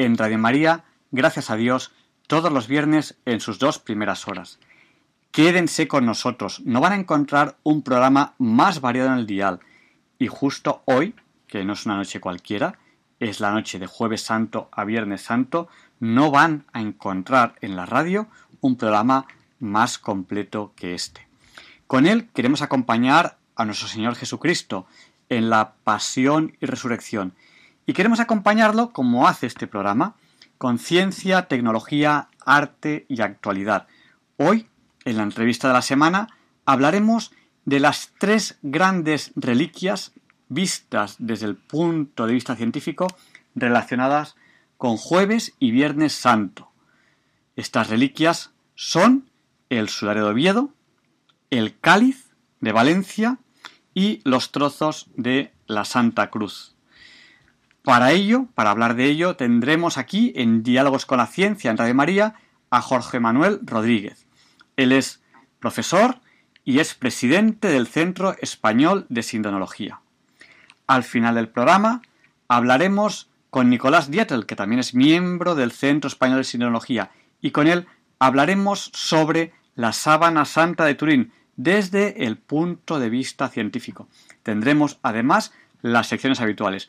En Radio María, gracias a Dios, todos los viernes en sus dos primeras horas. Quédense con nosotros, no van a encontrar un programa más variado en el dial. Y justo hoy, que no es una noche cualquiera, es la noche de jueves santo a viernes santo, no van a encontrar en la radio un programa más completo que este. Con él queremos acompañar a nuestro Señor Jesucristo en la pasión y resurrección. Y queremos acompañarlo, como hace este programa, con ciencia, tecnología, arte y actualidad. Hoy, en la entrevista de la semana, hablaremos de las tres grandes reliquias vistas desde el punto de vista científico relacionadas con jueves y viernes santo. Estas reliquias son el sudario de Oviedo, el cáliz de Valencia y los trozos de la Santa Cruz. Para ello, para hablar de ello, tendremos aquí en Diálogos con la Ciencia en María a Jorge Manuel Rodríguez. Él es profesor y es presidente del Centro Español de Sindonología. Al final del programa hablaremos con Nicolás Dietel, que también es miembro del Centro Español de Sindonología, y con él hablaremos sobre la sábana santa de Turín desde el punto de vista científico. Tendremos además las secciones habituales.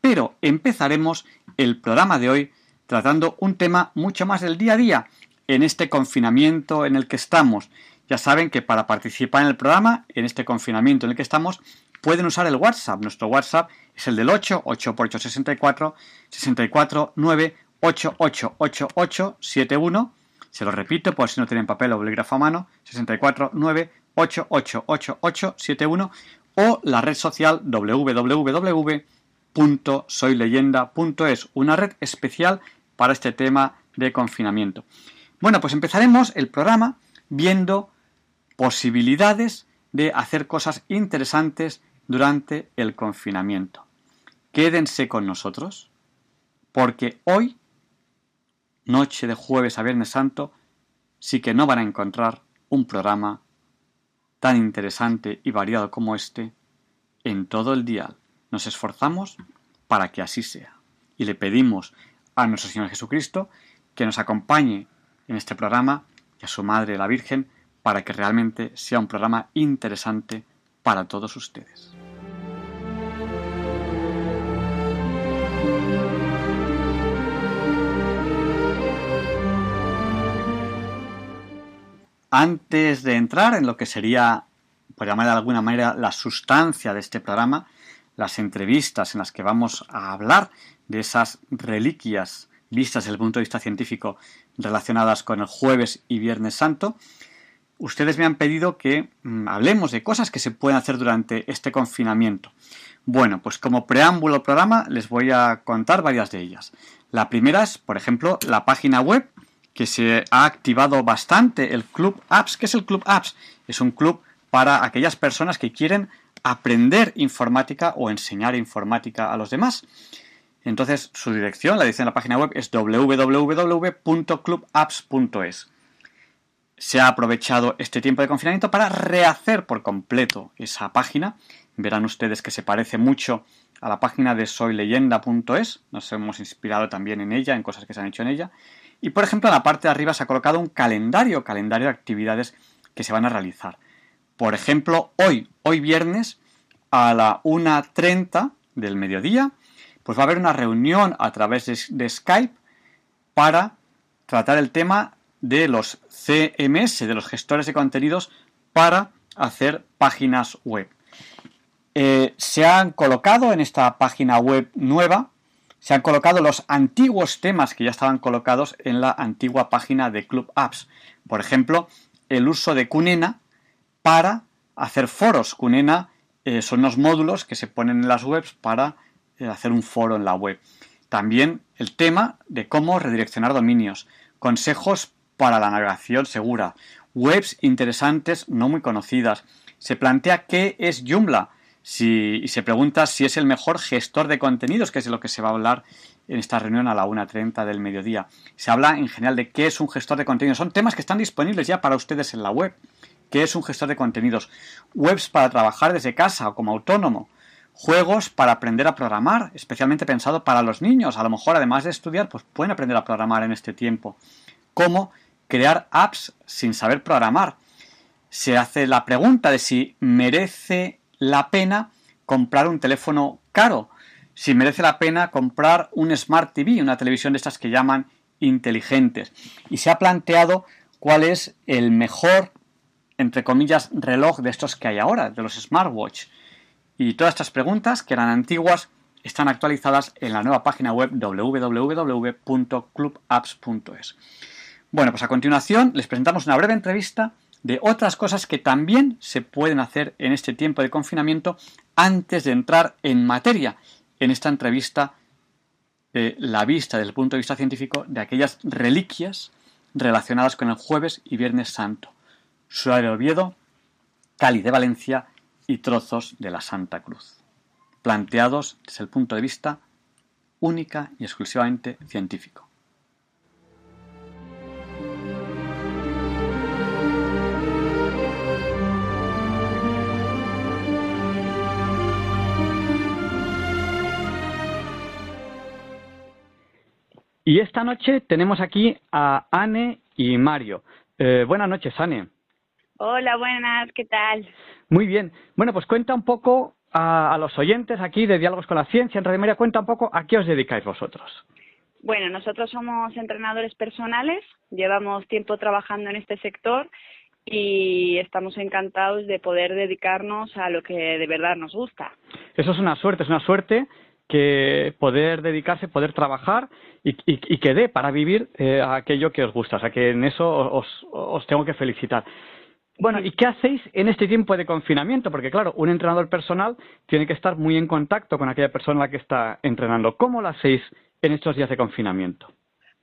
Pero empezaremos el programa de hoy tratando un tema mucho más del día a día en este confinamiento en el que estamos. Ya saben que para participar en el programa, en este confinamiento en el que estamos, pueden usar el WhatsApp. Nuestro WhatsApp es el del 8, 8 por 8, 64, 64, 9, 8, 8, 8, 8, 7, 1 se lo repito por si no tienen papel o bolígrafo a mano, 649888871 o la red social www.soyleyenda.es, una red especial para este tema de confinamiento. Bueno, pues empezaremos el programa viendo posibilidades de hacer cosas interesantes durante el confinamiento. Quédense con nosotros porque hoy noche de jueves a viernes santo, sí que no van a encontrar un programa tan interesante y variado como este en todo el día. Nos esforzamos para que así sea. Y le pedimos a nuestro Señor Jesucristo que nos acompañe en este programa y a su Madre la Virgen para que realmente sea un programa interesante para todos ustedes. Antes de entrar en lo que sería, por llamar de alguna manera, la sustancia de este programa, las entrevistas en las que vamos a hablar de esas reliquias vistas desde el punto de vista científico relacionadas con el jueves y viernes santo, ustedes me han pedido que mm, hablemos de cosas que se pueden hacer durante este confinamiento. Bueno, pues como preámbulo al programa les voy a contar varias de ellas. La primera es, por ejemplo, la página web que se ha activado bastante el Club Apps. ¿Qué es el Club Apps? Es un club para aquellas personas que quieren aprender informática o enseñar informática a los demás. Entonces, su dirección, la dirección de la página web es www.clubapps.es. Se ha aprovechado este tiempo de confinamiento para rehacer por completo esa página. Verán ustedes que se parece mucho a la página de soyleyenda.es. Nos hemos inspirado también en ella, en cosas que se han hecho en ella. Y por ejemplo, en la parte de arriba se ha colocado un calendario, calendario de actividades que se van a realizar. Por ejemplo, hoy, hoy viernes, a la 1.30 del mediodía, pues va a haber una reunión a través de, Skype para tratar el tema de los CMS, de los gestores de contenidos para hacer páginas web. Eh, se han colocado en esta página web nueva, se han colocado los antiguos temas que ya estaban colocados en la antigua página de Club Apps. Por ejemplo, el uso de Cunena para hacer foros. Cunena eh, son los módulos que se ponen en las webs para eh, hacer un foro en la web. También el tema de cómo redireccionar dominios, consejos para la navegación segura, webs interesantes no muy conocidas. Se plantea qué es Joomla y se pregunta si es el mejor gestor de contenidos, que es de lo que se va a hablar en esta reunión a la 1.30 del mediodía. Se habla en general de qué es un gestor de contenidos. Son temas que están disponibles ya para ustedes en la web. ¿Qué es un gestor de contenidos? Webs para trabajar desde casa o como autónomo. Juegos para aprender a programar, especialmente pensado para los niños. A lo mejor, además de estudiar, pues pueden aprender a programar en este tiempo. Cómo crear apps sin saber programar. Se hace la pregunta de si merece la pena comprar un teléfono caro, si merece la pena comprar un Smart TV, una televisión de estas que llaman inteligentes. Y se ha planteado cuál es el mejor, entre comillas, reloj de estos que hay ahora, de los smartwatch. Y todas estas preguntas, que eran antiguas, están actualizadas en la nueva página web www.clubapps.es. Bueno, pues a continuación les presentamos una breve entrevista de otras cosas que también se pueden hacer en este tiempo de confinamiento antes de entrar en materia en esta entrevista la vista desde el punto de vista científico de aquellas reliquias relacionadas con el jueves y viernes santo, Suárez de Oviedo, Cali de Valencia y trozos de la Santa Cruz, planteados desde el punto de vista única y exclusivamente científico. Y esta noche tenemos aquí a Anne y Mario. Eh, buenas noches, Anne. Hola, buenas, ¿qué tal? Muy bien. Bueno, pues cuenta un poco a, los oyentes aquí de Diálogos con la Ciencia, en Radio María, cuenta un poco a qué os dedicáis vosotros. Bueno, nosotros somos entrenadores personales, llevamos tiempo trabajando en este sector y estamos encantados de poder dedicarnos a lo que de verdad nos gusta. Eso es una suerte, es una suerte que poder dedicarse, poder trabajar y, que dé para vivir eh, aquello que os gusta. O sea, que en eso os, tengo que felicitar. Bueno, ¿y qué hacéis en este tiempo de confinamiento? Porque claro, un entrenador personal tiene que estar muy en contacto con aquella persona a la que está entrenando. ¿Cómo lo hacéis en estos días de confinamiento?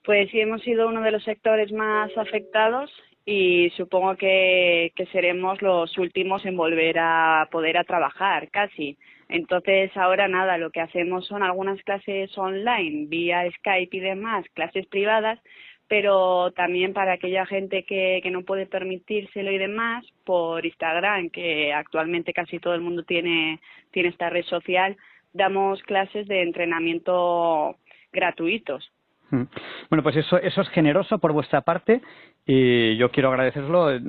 Pues sí, hemos sido uno de los sectores más afectados y supongo que, que seremos los últimos en volver a poder a trabajar, casi entonces, ahora nada, lo que hacemos son algunas clases online, vía Skype y demás, clases privadas, pero también para aquella gente que, no puede permitírselo y demás, por Instagram, que actualmente casi todo el mundo tiene, tiene esta red social, damos clases de entrenamiento gratuitos. Mm. Bueno, pues eso, eso es generoso por vuestra parte y yo quiero agradecerlo eh,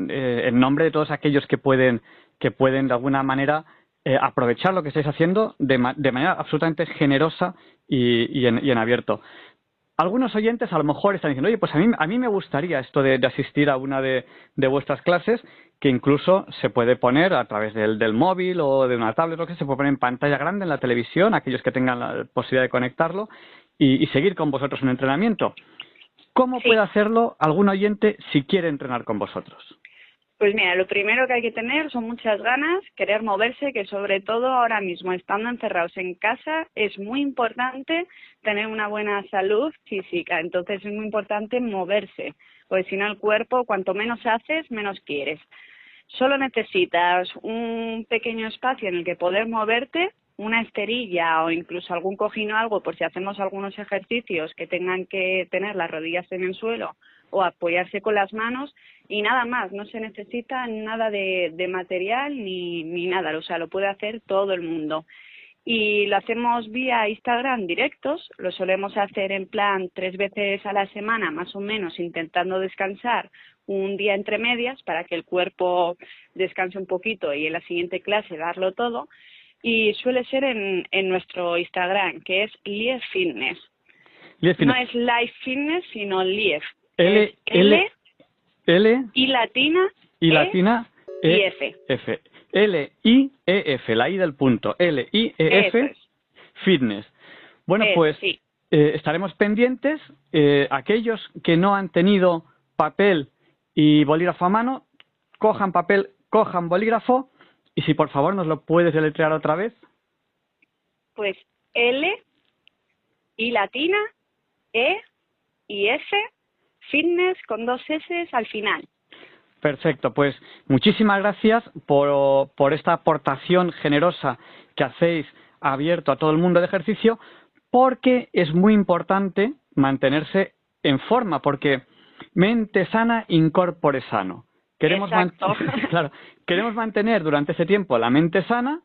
en nombre de todos aquellos que pueden, que pueden de alguna manera eh, aprovechar lo que estáis haciendo de, manera absolutamente generosa y, en, abierto. Algunos oyentes a lo mejor están diciendo, oye, pues a mí, a mí me gustaría esto de, asistir a una de, vuestras clases, que incluso se puede poner a través del, móvil o de una tablet, o que se puede poner en pantalla grande en la televisión, aquellos que tengan la posibilidad de conectarlo, y, seguir con vosotros un entrenamiento. ¿Cómo puede hacerlo algún oyente si quiere entrenar con vosotros? Pues mira, lo primero que hay que tener son muchas ganas, querer moverse, que sobre todo ahora mismo, estando encerrados en casa, es muy importante tener una buena salud física. Entonces es muy importante moverse, porque si no el cuerpo, cuanto menos haces, menos quieres. Solo necesitas un pequeño espacio en el que poder moverte, una esterilla o incluso algún cojín o algo, por si hacemos algunos ejercicios que tengan que tener las rodillas en el suelo o apoyarse con las manos y nada más, no se necesita nada de, de material ni, ni nada, o sea, lo puede hacer todo el mundo. Y lo hacemos vía Instagram directos, lo solemos hacer en plan tres veces a la semana, más o menos, intentando descansar un día entre medias para que el cuerpo descanse un poquito y en la siguiente clase darlo todo. Y suele ser en, en nuestro Instagram, que es Lief Fitness. No es Life Fitness, sino Lief, L, L, L, I latina, I E latina, y E, F. F. L, I, E, F, la I del punto. L, I, E, F, es. fitness. Bueno, pues eh, estaremos pendientes. eh, aquellos que no han tenido papel y bolígrafo a mano, cojan papel, cojan bolígrafo y si por favor nos lo puedes deletrear otra vez. Pues L, I latina, E y F, fitness con dos S al final. Perfecto, pues muchísimas gracias por, por esta aportación generosa que hacéis abierto a todo el mundo de ejercicio, porque es muy importante mantenerse en forma, porque mente sana, incorpore sano. Queremos, man- claro, queremos mantener durante ese tiempo la mente sana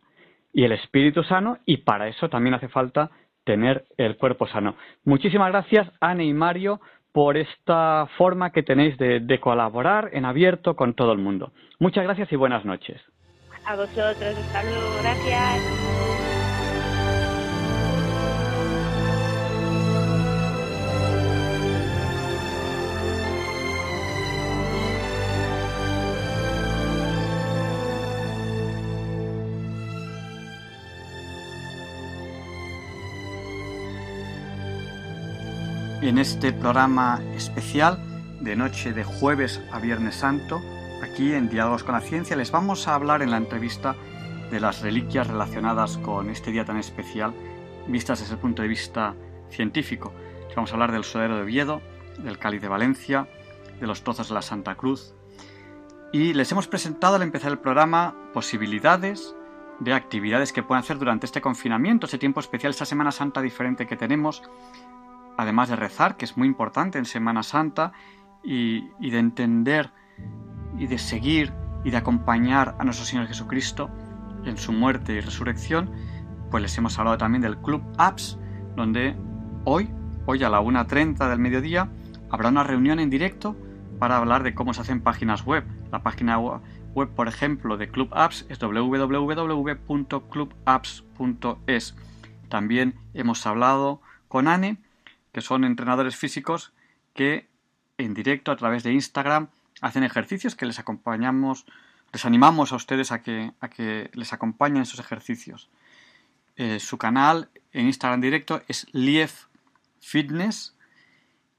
y el espíritu sano, y para eso también hace falta tener el cuerpo sano. Muchísimas gracias, Anne y Mario, por esta forma que tenéis de, colaborar en abierto con todo el mundo. Muchas gracias y buenas noches. A vosotros, gracias. En este programa especial de noche de jueves a viernes santo, aquí en Diálogos con la Ciencia, les vamos a hablar en la entrevista de las reliquias relacionadas con este día tan especial, vistas desde el punto de vista científico. Les vamos a hablar del sodero de Oviedo, del cáliz de Valencia, de los trozos de la Santa Cruz. Y les hemos presentado al empezar el programa posibilidades de actividades que pueden hacer durante este confinamiento, ese tiempo especial, esta Semana Santa diferente que tenemos, además de rezar, que es muy importante en Semana Santa, y, de entender y de seguir y de acompañar a nuestro Señor Jesucristo en su muerte y resurrección, pues les hemos hablado también del Club Apps, donde hoy, hoy a la 1.30 del mediodía, habrá una reunión en directo para hablar de cómo se hacen páginas web. La página web, por ejemplo, de Club Apps es www.clubapps.es. También hemos hablado con Anne, que son entrenadores físicos que en directo a través de Instagram hacen ejercicios que les acompañamos, les animamos a ustedes a que, a que les acompañen en esos ejercicios. Eh, su canal en Instagram directo es Lief Fitness.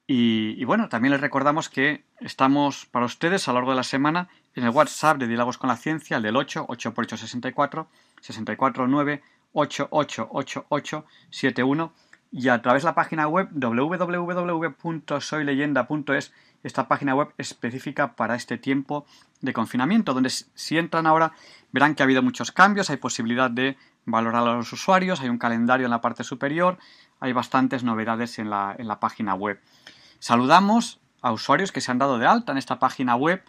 Y, bueno, también les recordamos que estamos para ustedes a lo largo de la semana en el WhatsApp de Diálogos con la Ciencia, el del 8, 8 x 8, 64, 64 9 8888 71 y a través de la página web www.soyleyenda.es, esta página web específica para este tiempo de confinamiento, donde si entran ahora verán que ha habido muchos cambios, hay posibilidad de valorar a los usuarios, hay un calendario en la parte superior, hay bastantes novedades en la, en la página web. Saludamos a usuarios que se han dado de alta en esta página web.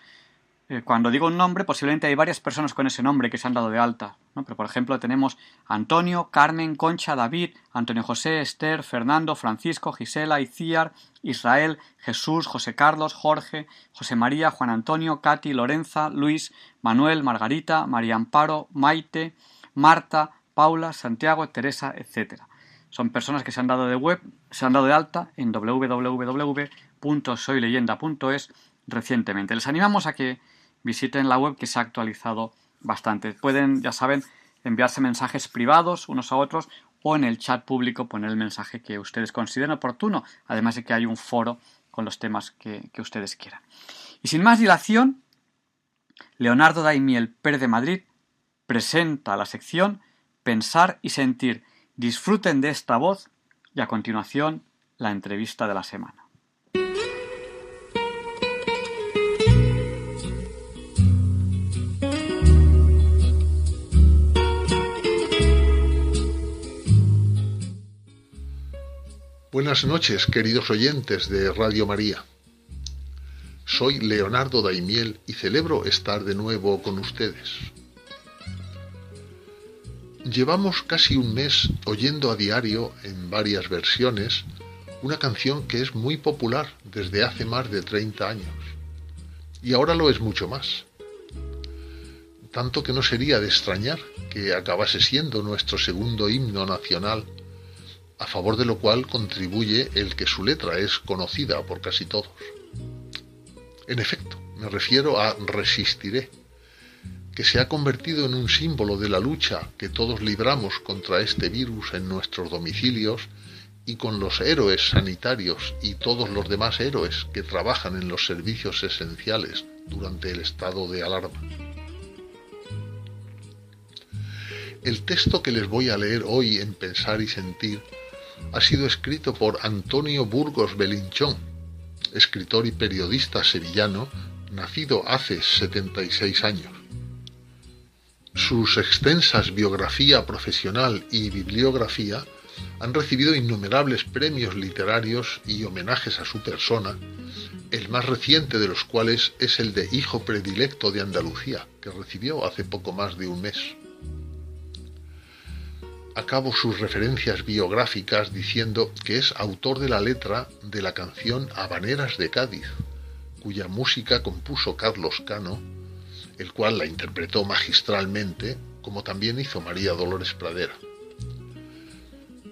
Eh, cuando digo un nombre, posiblemente hay varias personas con ese nombre que se han dado de alta. Pero, por ejemplo, tenemos Antonio, Carmen, Concha, David, Antonio José, Esther, Fernando, Francisco, Gisela, Iciar, Israel, Jesús, José Carlos, Jorge, José María, Juan Antonio, Katy, Lorenza, Luis, Manuel, Margarita, María Amparo, Maite, Marta, Paula, Santiago, Teresa, etc. Son personas que se han dado de web, se han dado de alta en www.soyleyenda.es recientemente. Les animamos a que visiten la web que se ha actualizado bastante. Pueden, ya saben, enviarse mensajes privados unos a otros o en el chat público poner el mensaje que ustedes consideren oportuno, además de que hay un foro con los temas que, que ustedes quieran. Y sin más dilación, Leonardo Daimiel Pérez de Madrid presenta la sección Pensar y Sentir. Disfruten de esta voz y a continuación la entrevista de la semana. Buenas noches, queridos oyentes de Radio María. Soy Leonardo Daimiel y celebro estar de nuevo con ustedes. Llevamos casi un mes oyendo a diario, en varias versiones, una canción que es muy popular desde hace más de 30 años. Y ahora lo es mucho más. Tanto que no sería de extrañar que acabase siendo nuestro segundo himno nacional a favor de lo cual contribuye el que su letra es conocida por casi todos. En efecto, me refiero a resistiré, que se ha convertido en un símbolo de la lucha que todos libramos contra este virus en nuestros domicilios y con los héroes sanitarios y todos los demás héroes que trabajan en los servicios esenciales durante el estado de alarma. El texto que les voy a leer hoy en Pensar y Sentir ha sido escrito por Antonio Burgos Belinchón, escritor y periodista sevillano, nacido hace 76 años. Sus extensas biografía profesional y bibliografía han recibido innumerables premios literarios y homenajes a su persona, el más reciente de los cuales es el de Hijo Predilecto de Andalucía, que recibió hace poco más de un mes acabo sus referencias biográficas diciendo que es autor de la letra de la canción Habaneras de Cádiz, cuya música compuso Carlos Cano, el cual la interpretó magistralmente, como también hizo María Dolores Pradera.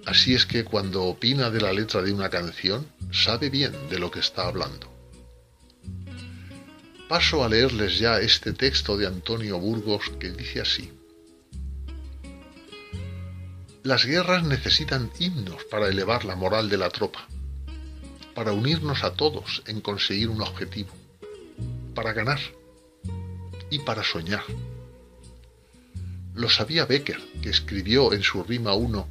Así es que cuando opina de la letra de una canción, sabe bien de lo que está hablando. Paso a leerles ya este texto de Antonio Burgos que dice así. Las guerras necesitan himnos para elevar la moral de la tropa, para unirnos a todos en conseguir un objetivo, para ganar y para soñar. Lo sabía Becker, que escribió en su rima 1,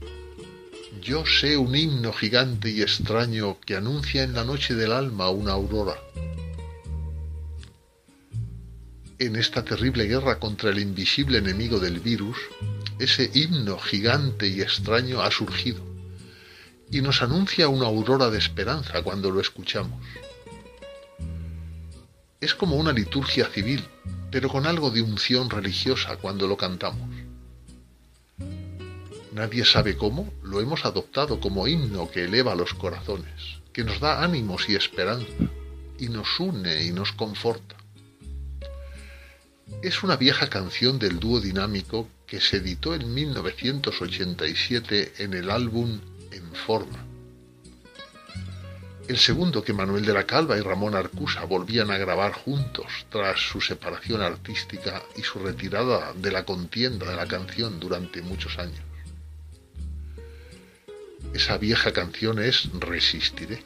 Yo sé un himno gigante y extraño que anuncia en la noche del alma una aurora. En esta terrible guerra contra el invisible enemigo del virus, ese himno gigante y extraño ha surgido y nos anuncia una aurora de esperanza cuando lo escuchamos. Es como una liturgia civil, pero con algo de unción religiosa cuando lo cantamos. Nadie sabe cómo, lo hemos adoptado como himno que eleva los corazones, que nos da ánimos y esperanza, y nos une y nos conforta. Es una vieja canción del dúo dinámico que se editó en 1987 en el álbum En Forma. El segundo que Manuel de la Calva y Ramón Arcusa volvían a grabar juntos tras su separación artística y su retirada de la contienda de la canción durante muchos años. Esa vieja canción es Resistiré.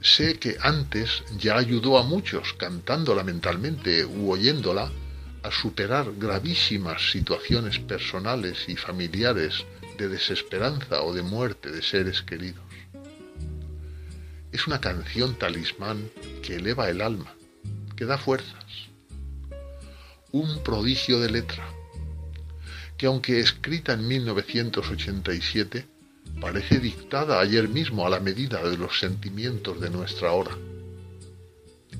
Sé que antes ya ayudó a muchos cantándola mentalmente u oyéndola a superar gravísimas situaciones personales y familiares de desesperanza o de muerte de seres queridos. Es una canción talismán que eleva el alma, que da fuerzas. Un prodigio de letra, que aunque escrita en 1987, parece dictada ayer mismo a la medida de los sentimientos de nuestra hora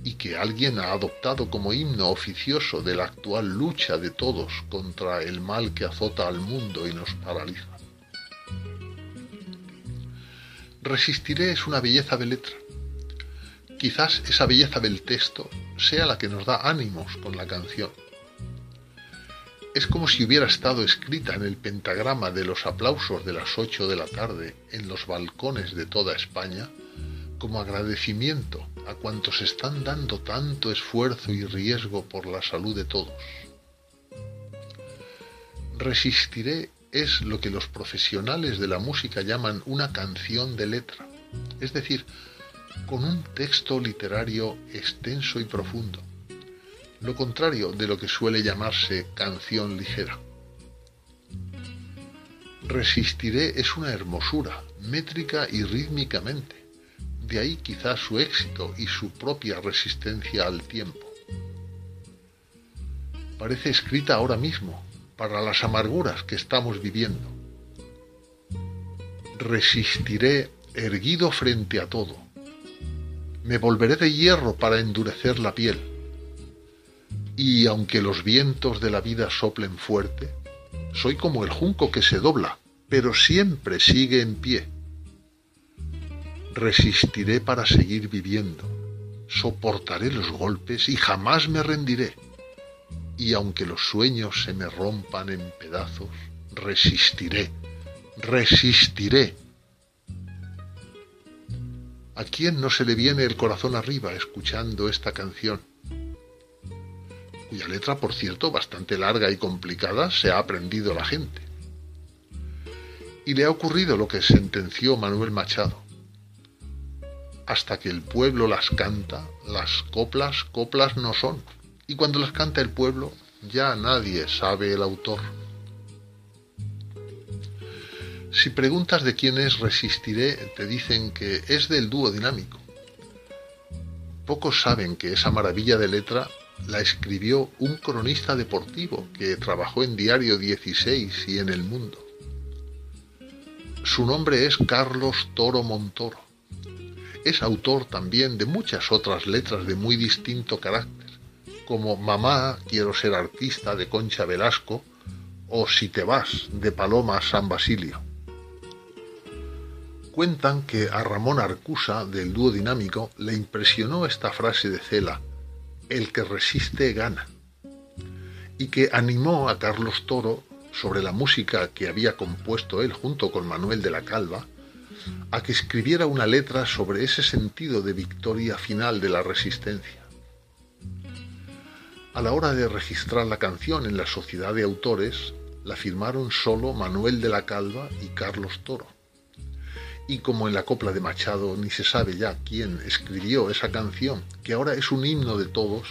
y que alguien ha adoptado como himno oficioso de la actual lucha de todos contra el mal que azota al mundo y nos paraliza. Resistiré es una belleza de letra. Quizás esa belleza del texto sea la que nos da ánimos con la canción. Es como si hubiera estado escrita en el pentagrama de los aplausos de las ocho de la tarde en los balcones de toda España como agradecimiento a cuantos están dando tanto esfuerzo y riesgo por la salud de todos. Resistiré es lo que los profesionales de la música llaman una canción de letra, es decir, con un texto literario extenso y profundo, lo contrario de lo que suele llamarse canción ligera. Resistiré es una hermosura, métrica y rítmicamente, de ahí quizás su éxito y su propia resistencia al tiempo. Parece escrita ahora mismo, para las amarguras que estamos viviendo. Resistiré erguido frente a todo. Me volveré de hierro para endurecer la piel. Y aunque los vientos de la vida soplen fuerte, soy como el junco que se dobla, pero siempre sigue en pie Resistiré para seguir viviendo, soportaré los golpes y jamás me rendiré. Y aunque los sueños se me rompan en pedazos, resistiré, resistiré. ¿A quién no se le viene el corazón arriba escuchando esta canción? Cuya letra, por cierto, bastante larga y complicada, se ha aprendido la gente. Y le ha ocurrido lo que sentenció Manuel Machado. Hasta que el pueblo las canta, las coplas, coplas no son. Y cuando las canta el pueblo, ya nadie sabe el autor. Si preguntas de quién es Resistiré, te dicen que es del dúo dinámico. Pocos saben que esa maravilla de letra la escribió un cronista deportivo que trabajó en Diario 16 y en El Mundo. Su nombre es Carlos Toro Montoro. Es autor también de muchas otras letras de muy distinto carácter, como Mamá, quiero ser artista de Concha Velasco o Si te vas de Paloma San Basilio. Cuentan que a Ramón Arcusa, del dúo dinámico, le impresionó esta frase de Cela, el que resiste gana, y que animó a Carlos Toro, sobre la música que había compuesto él junto con Manuel de la Calva, a que escribiera una letra sobre ese sentido de victoria final de la resistencia. A la hora de registrar la canción en la sociedad de autores, la firmaron solo Manuel de la Calva y Carlos Toro y como en la copla de Machado ni se sabe ya quién escribió esa canción, que ahora es un himno de todos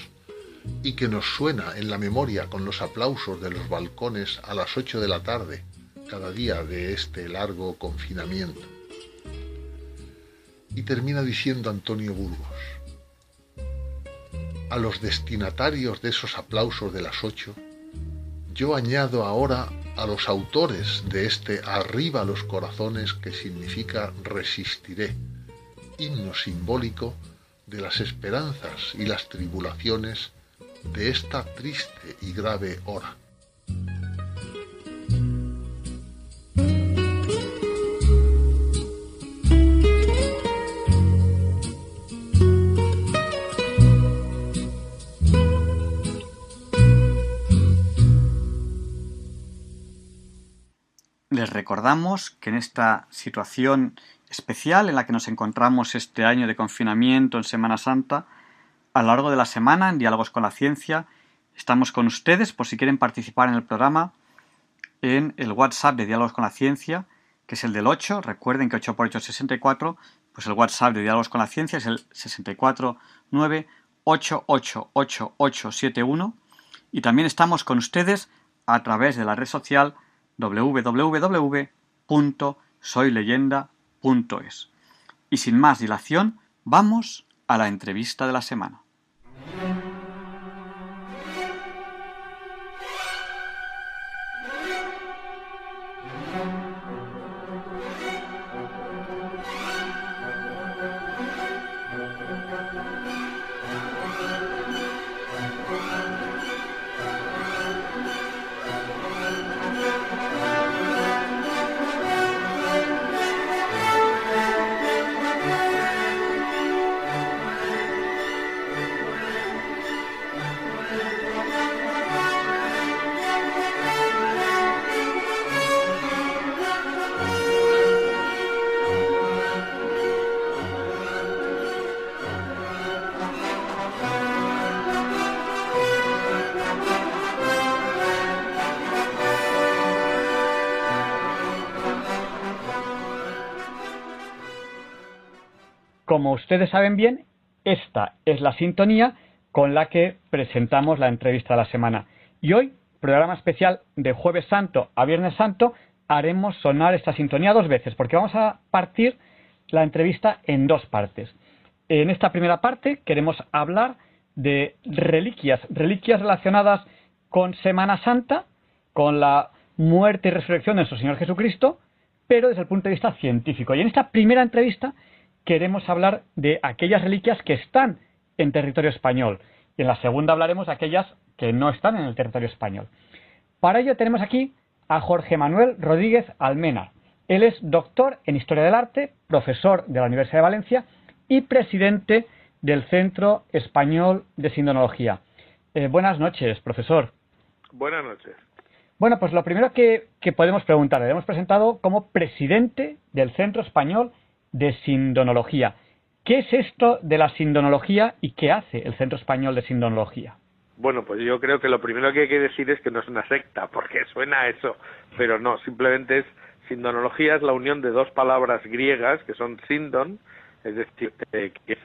y que nos suena en la memoria con los aplausos de los balcones a las ocho de la tarde, cada día de este largo confinamiento. Y termina diciendo Antonio Burgos, a los destinatarios de esos aplausos de las ocho, yo añado ahora a los autores de este Arriba los corazones que significa resistiré, himno simbólico de las esperanzas y las tribulaciones de esta triste y grave hora. Les recordamos que en esta situación especial en la que nos encontramos este año de confinamiento en Semana Santa, a lo largo de la semana en Diálogos con la Ciencia, estamos con ustedes por si quieren participar en el programa en el WhatsApp de Diálogos con la Ciencia, que es el del 8, recuerden que 8 por 8 es 64, pues el WhatsApp de Diálogos con la Ciencia es el 649888871 y también estamos con ustedes a través de la red social www.soyleyenda.es. Y sin más dilación, vamos a la entrevista de la semana. Ustedes saben bien, esta es la sintonía con la que presentamos la entrevista de la semana. Y hoy, programa especial de Jueves Santo a Viernes Santo, haremos sonar esta sintonía dos veces, porque vamos a partir la entrevista en dos partes. En esta primera parte queremos hablar de reliquias, reliquias relacionadas con Semana Santa, con la muerte y resurrección de nuestro Señor Jesucristo, pero desde el punto de vista científico. Y en esta primera entrevista queremos hablar de aquellas reliquias que están en territorio español. Y en la segunda hablaremos de aquellas que no están en el territorio español. Para ello tenemos aquí a Jorge Manuel Rodríguez Almena. Él es doctor en Historia del Arte, profesor de la Universidad de Valencia y presidente del Centro Español de Sindonología. Eh, buenas noches, profesor. Buenas noches. Bueno, pues lo primero que, que podemos preguntarle, le hemos presentado como presidente del Centro Español de sindonología. ¿Qué es esto de la sindonología y qué hace el Centro Español de Sindonología? Bueno, pues yo creo que lo primero que hay que decir es que no es una secta, porque suena eso, pero no, simplemente es sindonología es la unión de dos palabras griegas que son sindon, es decir, eh, que es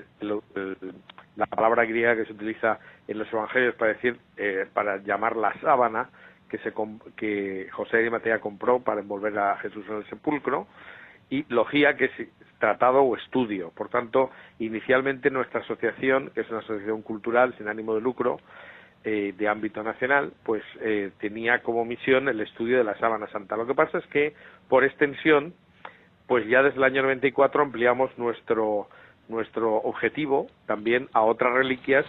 la palabra griega que se utiliza en los evangelios para decir, eh, para llamar la sábana que, se, que José de Matea compró para envolver a Jesús en el sepulcro, y logía, que es tratado o estudio. Por tanto, inicialmente nuestra asociación, que es una asociación cultural sin ánimo de lucro, eh, de ámbito nacional, pues eh, tenía como misión el estudio de la sábana santa. Lo que pasa es que, por extensión, pues ya desde el año 94 ampliamos nuestro, nuestro objetivo también a otras reliquias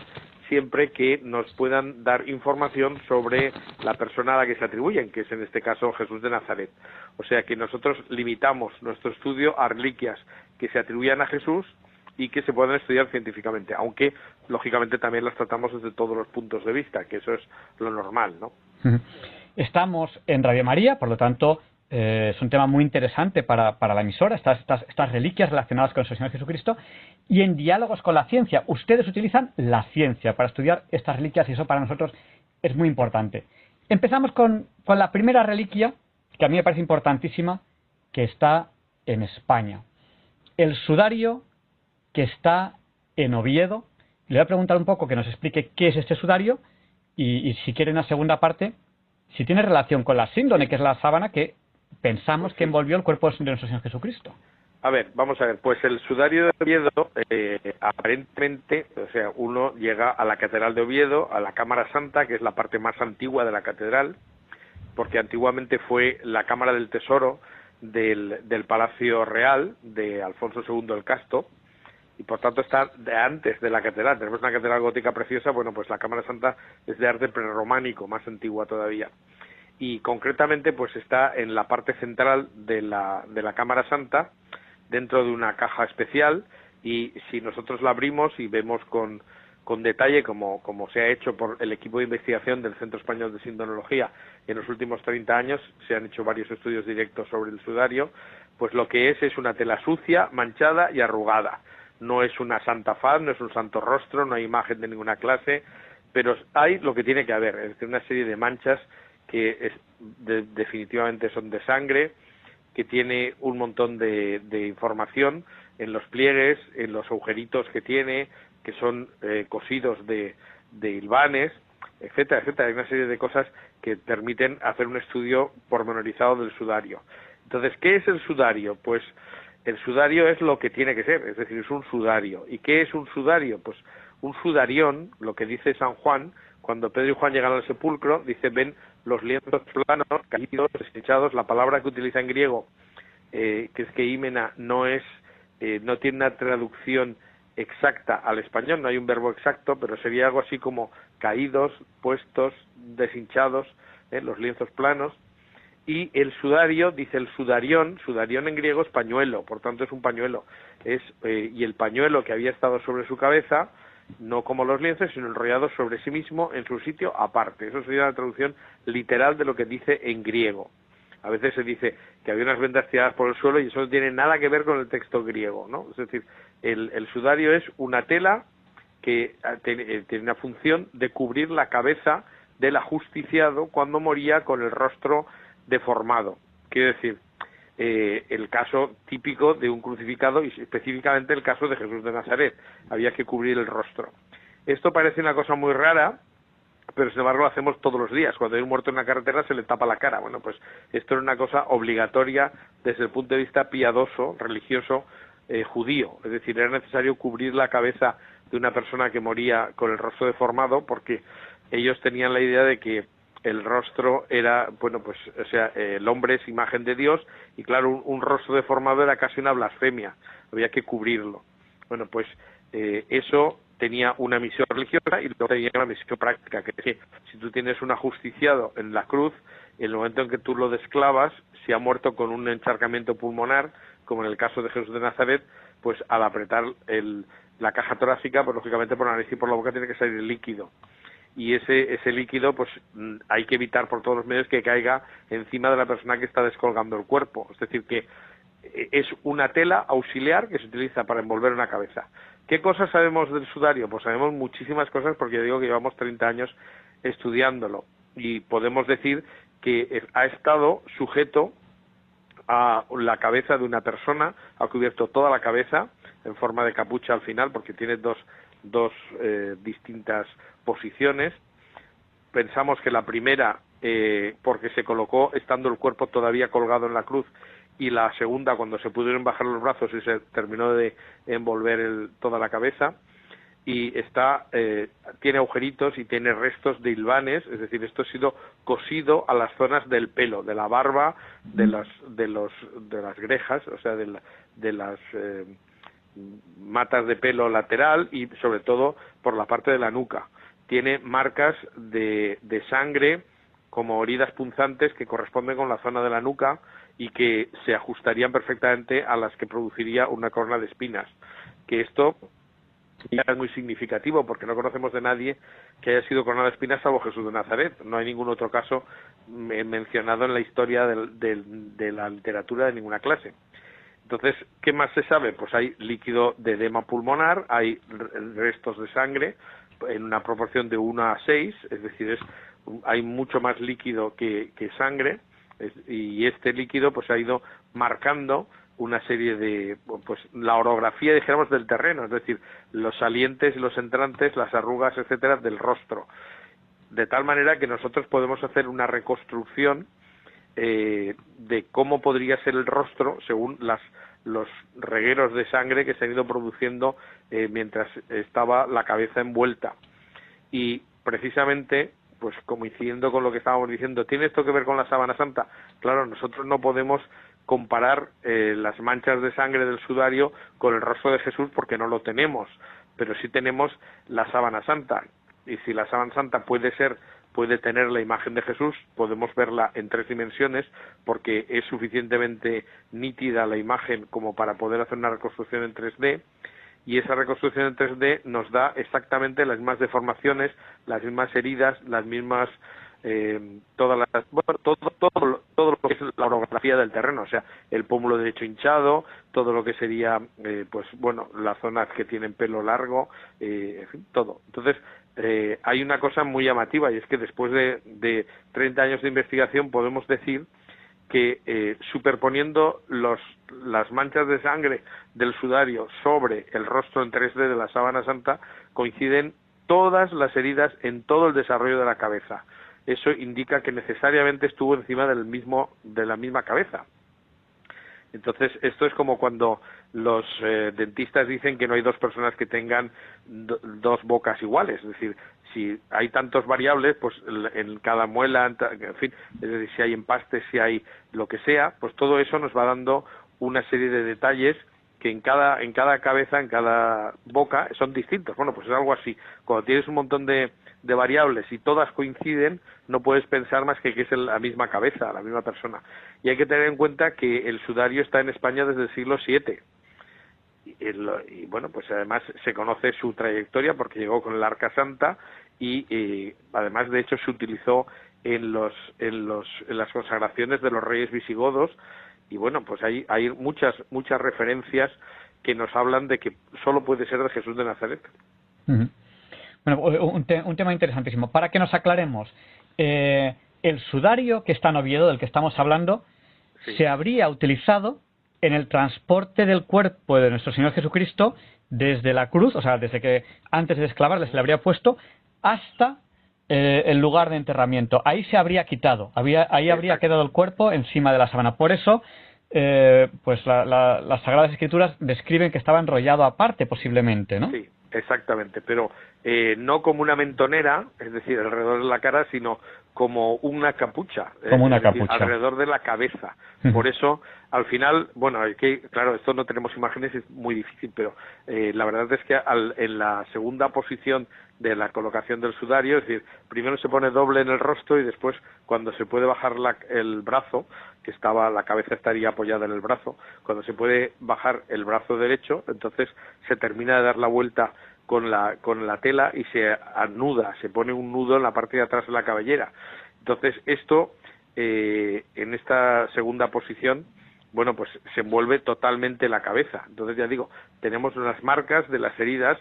siempre que nos puedan dar información sobre la persona a la que se atribuyen, que es en este caso Jesús de Nazaret. O sea que nosotros limitamos nuestro estudio a reliquias que se atribuyan a Jesús y que se puedan estudiar científicamente, aunque lógicamente también las tratamos desde todos los puntos de vista, que eso es lo normal, ¿no? Estamos en Radio María, por lo tanto, eh, es un tema muy interesante para, la emisora, estas, estas, reliquias relacionadas con el Señor Jesucristo, y en diálogos con la ciencia. Ustedes utilizan la ciencia para estudiar estas reliquias y eso para nosotros es muy importante. Empezamos con, con la primera reliquia, que a mí me parece importantísima, que está en España. El sudario que está en Oviedo. Le voy a preguntar un poco que nos explique qué es este sudario y, si quiere una segunda parte, si tiene relación con la síndone, que es la sábana que pensamos que envolvió el cuerpo de nuestro Señor Jesucristo. A ver, vamos a ver. Pues el sudario de Oviedo, eh, aparentemente, o sea, uno llega a la Catedral de Oviedo, a la Cámara Santa, que es la parte más antigua de la catedral, porque antiguamente fue la Cámara del Tesoro del, del Palacio Real de Alfonso II el Casto, y por tanto está de antes de la catedral. Tenemos una catedral gótica preciosa, bueno, pues la Cámara Santa es de arte prerrománico, más antigua todavía. Y concretamente, pues está en la parte central de la, de la Cámara Santa, dentro de una caja especial, y si nosotros la abrimos y vemos con, con detalle, como, como se ha hecho por el equipo de investigación del Centro Español de Sindonología en los últimos 30 años, se han hecho varios estudios directos sobre el sudario, pues lo que es es una tela sucia, manchada y arrugada. No es una santa faz, no es un santo rostro, no hay imagen de ninguna clase, pero hay lo que tiene que haber, es decir, una serie de manchas que definitivamente son de sangre, que tiene un montón de, información en los pliegues, en los agujeritos que tiene, que son eh, cosidos de, de hilvanes, etcétera, etcétera. Hay una serie de cosas que permiten hacer un estudio pormenorizado del sudario. Entonces, ¿qué es el sudario? Pues el sudario es lo que tiene que ser, es decir, es un sudario. ¿Y qué es un sudario? Pues un sudarión, lo que dice San Juan, cuando Pedro y Juan llegan al sepulcro, dice, ven los lienzos planos, caídos, desechados, la palabra que utiliza en griego, eh, que es que ímena no es, eh, no tiene una traducción exacta al español, no hay un verbo exacto, pero sería algo así como caídos, puestos, deshinchados, eh, los lienzos planos, y el sudario, dice el sudarión, sudarión en griego es pañuelo, por tanto es un pañuelo, es, eh, y el pañuelo que había estado sobre su cabeza, no como los lienzos, sino enrollado sobre sí mismo en su sitio aparte. Eso sería la traducción literal de lo que dice en griego. A veces se dice que había unas vendas tiradas por el suelo y eso no tiene nada que ver con el texto griego, ¿no? Es decir, el, el sudario es una tela que ah, eh, tiene una función de cubrir la cabeza del ajusticiado cuando moría con el rostro deformado. Quiero decir, eh, el caso típico de un crucificado y específicamente el caso de Jesús de Nazaret. Había que cubrir el rostro. Esto parece una cosa muy rara, pero sin embargo lo hacemos todos los días. Cuando hay un muerto en la carretera se le tapa la cara. Bueno, pues esto es una cosa obligatoria desde el punto de vista piadoso, religioso, eh, judío. Es decir, era necesario cubrir la cabeza de una persona que moría con el rostro deformado porque ellos tenían la idea de que el rostro era, bueno, pues, o sea, el hombre es imagen de Dios y claro, un, rostro deformado era casi una blasfemia, había que cubrirlo. Bueno, pues eh, eso tenía una misión religiosa y luego tenía una misión práctica, que es que si tú tienes un ajusticiado en la cruz, en el momento en que tú lo desclavas, si ha muerto con un encharcamiento pulmonar, como en el caso de Jesús de Nazaret, pues al apretar el, la caja torácica, pues lógicamente por la nariz y por la boca tiene que salir líquido y ese, ese líquido pues mm, hay que evitar por todos los medios que caiga encima de la persona que está descolgando el cuerpo. Es decir, que eh, es una tela auxiliar que se utiliza para envolver una cabeza. ¿Qué cosas sabemos del sudario? Pues sabemos muchísimas cosas porque digo que llevamos 30 años estudiándolo y podemos decir que ha estado sujeto a la cabeza de una persona, ha cubierto toda la cabeza en forma de capucha al final porque tiene dos, dos eh, distintas posiciones. Pensamos que la primera, eh, porque se colocó estando el cuerpo todavía colgado en la cruz, y la segunda cuando se pudieron bajar los brazos y se terminó de envolver toda la cabeza y está eh, tiene agujeritos y tiene restos de hilvanes, es decir, esto ha sido cosido a las zonas del pelo, de la barba, de las de los de las grejas, o sea, de, de las eh, matas de pelo lateral y sobre todo por la parte de la nuca. Tiene marcas de, sangre como heridas punzantes que corresponden con la zona de la nuca y que se ajustarían perfectamente a las que produciría una corona de espinas. Que esto ya es muy significativo porque no conocemos de nadie que haya sido coronado de espinas salvo Jesús de Nazaret. No hay ningún otro caso mencionado en la historia de la literatura de ninguna clase. Entonces, ¿qué más se sabe? Pues hay líquido de edema pulmonar, hay restos de sangre en una proporción de 1 a 6, es decir, es, hay mucho más líquido que, sangre y este líquido pues ha ido marcando una serie de pues la orografía dijéramos del terreno es decir los salientes los entrantes las arrugas etcétera del rostro de tal manera que nosotros podemos hacer una reconstrucción eh, de cómo podría ser el rostro según las los regueros de sangre que se han ido produciendo eh, mientras estaba la cabeza envuelta y precisamente pues coincidiendo con lo que estábamos diciendo, ¿tiene esto que ver con la sábana santa? Claro, nosotros no podemos comparar eh, las manchas de sangre del sudario con el rostro de Jesús porque no lo tenemos, pero sí tenemos la sábana santa. Y si la sábana santa puede ser puede tener la imagen de Jesús, podemos verla en tres dimensiones porque es suficientemente nítida la imagen como para poder hacer una reconstrucción en 3D y esa reconstrucción en 3D nos da exactamente las mismas deformaciones, las mismas heridas, las mismas eh, todas las bueno, todo, todo, todo lo que es la orografía del terreno, o sea, el pómulo derecho hinchado, todo lo que sería, eh, pues bueno, las zonas que tienen pelo largo, eh, en fin, todo. Entonces, eh, hay una cosa muy llamativa y es que después de, de 30 años de investigación podemos decir que eh, superponiendo los, las manchas de sangre del sudario sobre el rostro en 3D de la sábana santa coinciden todas las heridas en todo el desarrollo de la cabeza. Eso indica que necesariamente estuvo encima del mismo, de la misma cabeza. Entonces, esto es como cuando los eh, dentistas dicen que no hay dos personas que tengan dos bocas iguales. Es decir, si hay tantos variables, pues en cada muela, en fin, es decir, si hay empastes, si hay lo que sea, pues todo eso nos va dando una serie de detalles que en cada, en cada cabeza, en cada boca, son distintos. Bueno, pues es algo así. Cuando tienes un montón de, de variables y todas coinciden, no puedes pensar más que que es la misma cabeza, la misma persona. Y hay que tener en cuenta que el sudario está en España desde el siglo VII y, bueno, pues además se conoce su trayectoria porque llegó con el Arca Santa y, además de hecho se utilizó en los, en los en las consagraciones de los reyes visigodos y bueno, pues hay hay muchas muchas referencias que nos hablan de que solo puede ser de Jesús de Nazaret. Bueno, un, tema interesantísimo. Para que nos aclaremos, eh, el sudario que está en Oviedo, del que estamos hablando, se habría utilizado en el transporte del cuerpo de nuestro Señor Jesucristo desde la cruz, o sea, desde que antes de esclavarle se le habría puesto, hasta eh, el lugar de enterramiento. Ahí se habría quitado, ahí habría quedado el cuerpo encima de la sábana. Por eso, eh, pues las Sagradas Escrituras describen que estaba enrollado aparte, posiblemente, ¿no? Sí, exactamente, pero eh, no como una mentonera, es decir, alrededor de la cara, sino como una capucha, como una capucha. alrededor de la cabeza. Por eso, al final, bueno, que, claro, esto no tenemos imágenes, es muy difícil, pero eh, la verdad es que en la segunda posición de la colocación del sudario, es decir, primero se pone doble en el rostro y después, cuando se puede bajar el brazo, que estaba, la cabeza estaría apoyada en el brazo, cuando se puede bajar el brazo derecho, entonces se termina de dar la vuelta con la, con la tela y se anuda, se pone un nudo en la parte de atrás de la cabellera. Entonces, esto, eh, en esta segunda posición, bueno, pues se envuelve totalmente la cabeza. Entonces, ya digo, tenemos las marcas de las heridas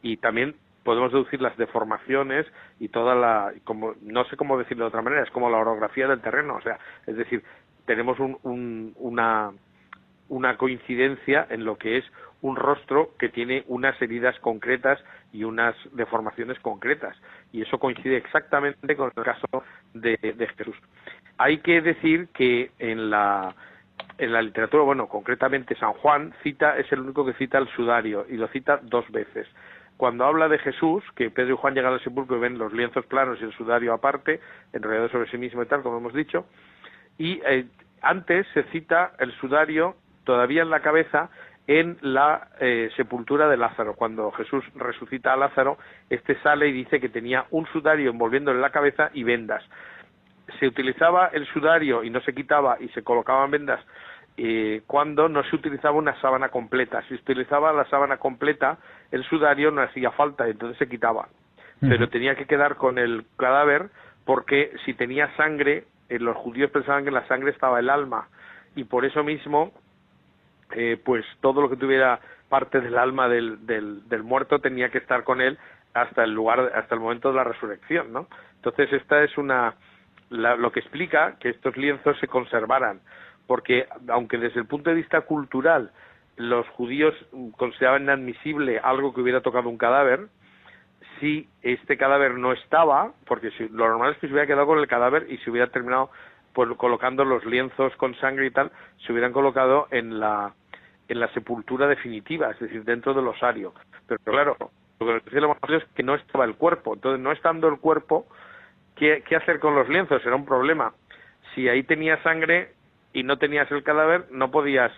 y también podemos deducir las deformaciones y toda la, como, no sé cómo decirlo de otra manera, es como la orografía del terreno, o sea, es decir, tenemos un, una, una coincidencia en lo que es un rostro que tiene unas heridas concretas y unas deformaciones concretas. Y eso coincide exactamente con el caso de, de Jesús. Hay que decir que en la, en la literatura, bueno, concretamente San Juan cita, es el único que cita el sudario y lo cita dos veces. Cuando habla de Jesús, que Pedro y Juan llegan al sepulcro y ven los lienzos planos y el sudario aparte, enrollado sobre sí mismo y tal, como hemos dicho, y eh, antes se cita el sudario todavía en la cabeza en la eh, sepultura de Lázaro. Cuando Jesús resucita a Lázaro, este sale y dice que tenía un sudario envolviéndole la cabeza y vendas se utilizaba el sudario y no se quitaba y se colocaban vendas eh, cuando no se utilizaba una sábana completa. Si se utilizaba la sábana completa, el sudario no hacía falta, y entonces se quitaba. Pero tenía que quedar con el cadáver porque si tenía sangre, eh, los judíos pensaban que en la sangre estaba el alma y por eso mismo, eh, pues todo lo que tuviera parte del alma del, del, del muerto tenía que estar con él hasta el lugar, hasta el momento de la resurrección, ¿no? Entonces esta es una lo que explica que estos lienzos se conservaran, porque aunque desde el punto de vista cultural los judíos consideraban inadmisible algo que hubiera tocado un cadáver, si este cadáver no estaba, porque si, lo normal es que se hubiera quedado con el cadáver y se hubiera terminado pues, colocando los lienzos con sangre y tal, se hubieran colocado en la, en la sepultura definitiva, es decir, dentro del osario. Pero claro, lo que decía es que no estaba el cuerpo. Entonces, no estando el cuerpo, ¿qué, hacer con los lienzos? Era un problema. Si ahí tenías sangre y no tenías el cadáver, no podías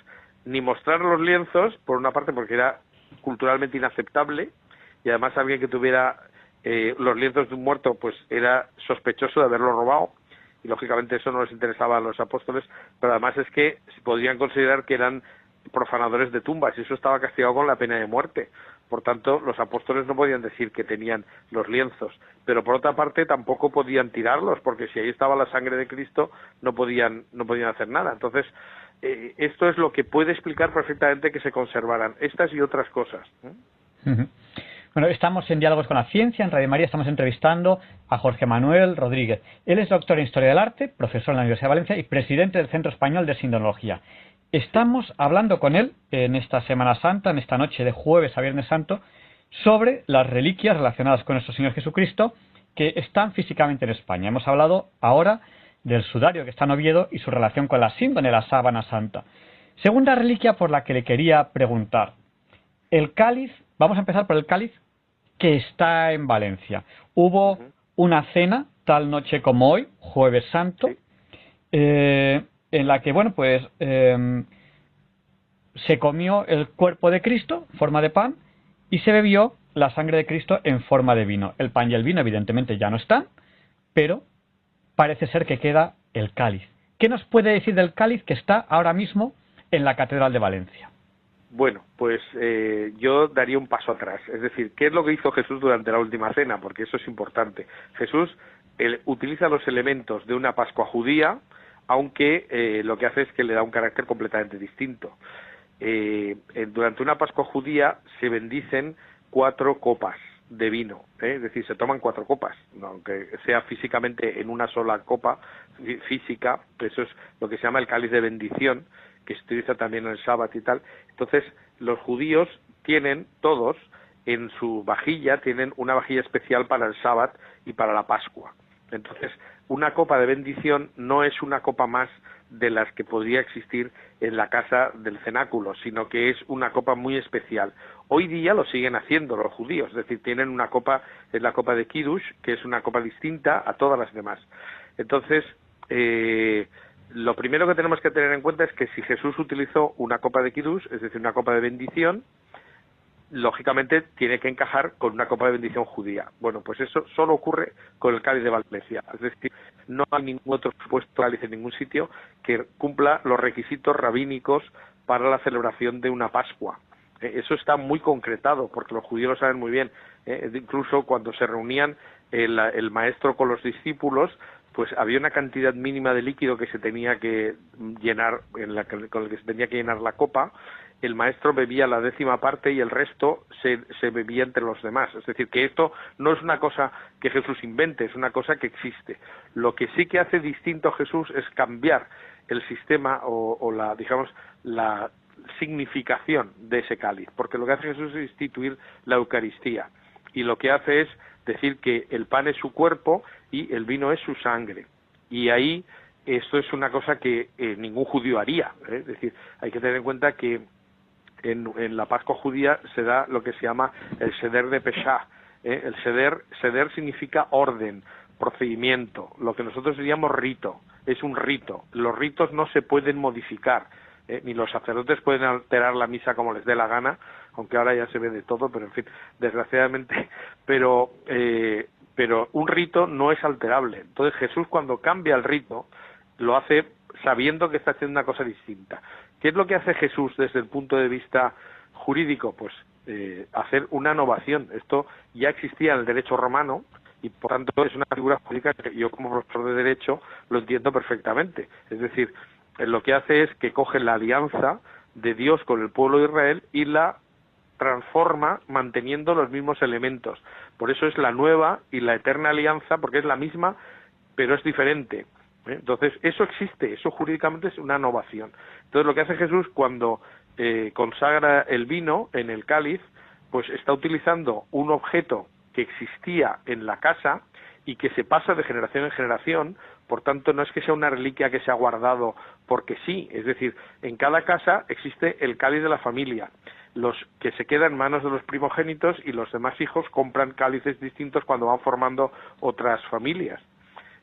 ni mostrar los lienzos, por una parte porque era culturalmente inaceptable, y además alguien que tuviera eh, los lienzos de un muerto, pues era sospechoso de haberlo robado, y lógicamente eso no les interesaba a los apóstoles, pero además es que podrían considerar que eran profanadores de tumbas, y eso estaba castigado con la pena de muerte. Por tanto, los apóstoles no podían decir que tenían los lienzos, pero por otra parte tampoco podían tirarlos, porque si ahí estaba la sangre de Cristo no podían, no podían hacer nada. Entonces, eh, esto es lo que puede explicar perfectamente que se conservaran estas y otras cosas. Bueno, estamos en Diálogos con la Ciencia, en Radio María estamos entrevistando a Jorge Manuel Rodríguez. Él es doctor en Historia del Arte, profesor en la Universidad de Valencia y presidente del Centro Español de Sindonología. Estamos hablando con él en esta Semana Santa, en esta noche de jueves a Viernes Santo, sobre las reliquias relacionadas con nuestro Señor Jesucristo que están físicamente en España. Hemos hablado ahora del sudario que está en Oviedo y su relación con la símbole, la sábana santa. Segunda reliquia por la que le quería preguntar. El cáliz, vamos a empezar por el cáliz que está en Valencia. Hubo una cena tal noche como hoy, jueves santo, eh, en la que, bueno, pues em, se comió el cuerpo de Cristo, forma de pan, y se bebió la sangre de Cristo en forma de vino. El pan y el vino, evidentemente, ya no están, pero parece ser que queda el cáliz. ¿Qué nos puede decir del cáliz que está ahora mismo en la Catedral de Valencia? Bueno, pues eh, yo daría un paso atrás. Es decir, ¿qué es lo que hizo Jesús durante la última cena? Porque eso es importante. Jesús utiliza los elementos de una Pascua judía, aunque eh, lo que hace es que le da un carácter completamente distinto. Eh, durante una Pascua judía se bendicen cuatro copas de vino, ¿eh? es decir, se toman cuatro copas, aunque sea físicamente en una sola copa física, eso es lo que se llama el cáliz de bendición, que se utiliza también en el sábado y tal. Entonces, los judíos tienen todos en su vajilla, tienen una vajilla especial para el sábado y para la Pascua. Entonces, una copa de bendición no es una copa más de las que podría existir en la casa del cenáculo, sino que es una copa muy especial. Hoy día lo siguen haciendo los judíos, es decir, tienen una copa, es la copa de Kiddush, que es una copa distinta a todas las demás. Entonces, eh, lo primero que tenemos que tener en cuenta es que si Jesús utilizó una copa de Kiddush, es decir, una copa de bendición, lógicamente tiene que encajar con una copa de bendición judía. Bueno, pues eso solo ocurre con el cáliz de Valencia. Es decir, no hay ningún otro supuesto cáliz en ningún sitio que cumpla los requisitos rabínicos para la celebración de una Pascua. Eh, eso está muy concretado, porque los judíos lo saben muy bien. Eh, incluso cuando se reunían el, el maestro con los discípulos, pues había una cantidad mínima de líquido que se tenía que llenar, en la, con el que se tenía que llenar la copa, el maestro bebía la décima parte y el resto se, se, bebía entre los demás. Es decir, que esto no es una cosa que Jesús invente, es una cosa que existe. Lo que sí que hace distinto Jesús es cambiar el sistema o, o la, digamos, la significación de ese cáliz, porque lo que hace Jesús es instituir la Eucaristía y lo que hace es decir que el pan es su cuerpo y el vino es su sangre. Y ahí esto es una cosa que eh, ningún judío haría. ¿eh? Es decir, hay que tener en cuenta que en, la Pascua judía se da lo que se llama el seder de Pesha. ¿eh? El seder, seder significa orden, procedimiento, lo que nosotros diríamos rito. Es un rito. Los ritos no se pueden modificar. ¿eh? ni los sacerdotes pueden alterar la misa como les dé la gana, aunque ahora ya se ve de todo, pero en fin, desgraciadamente, pero, eh, pero un rito no es alterable. Entonces Jesús cuando cambia el rito, lo hace sabiendo que está haciendo una cosa distinta. ¿Qué es lo que hace Jesús desde el punto de vista jurídico? Pues eh, hacer una innovación. Esto ya existía en el derecho romano y por tanto es una figura jurídica que yo como profesor de derecho lo entiendo perfectamente. Es decir, lo que hace es que coge la alianza de Dios con el pueblo de Israel y la transforma manteniendo los mismos elementos. Por eso es la nueva y la eterna alianza, porque es la misma, pero es diferente. ¿eh? Entonces, eso existe, eso jurídicamente es una innovación. Entonces, lo que hace Jesús cuando eh, consagra el vino en el cáliz, pues está utilizando un objeto que existía en la casa y que se pasa de generación en generación, por tanto no es que sea una reliquia que se ha guardado porque sí, es decir, en cada casa existe el cáliz de la familia, los que se quedan en manos de los primogénitos y los demás hijos compran cálices distintos cuando van formando otras familias.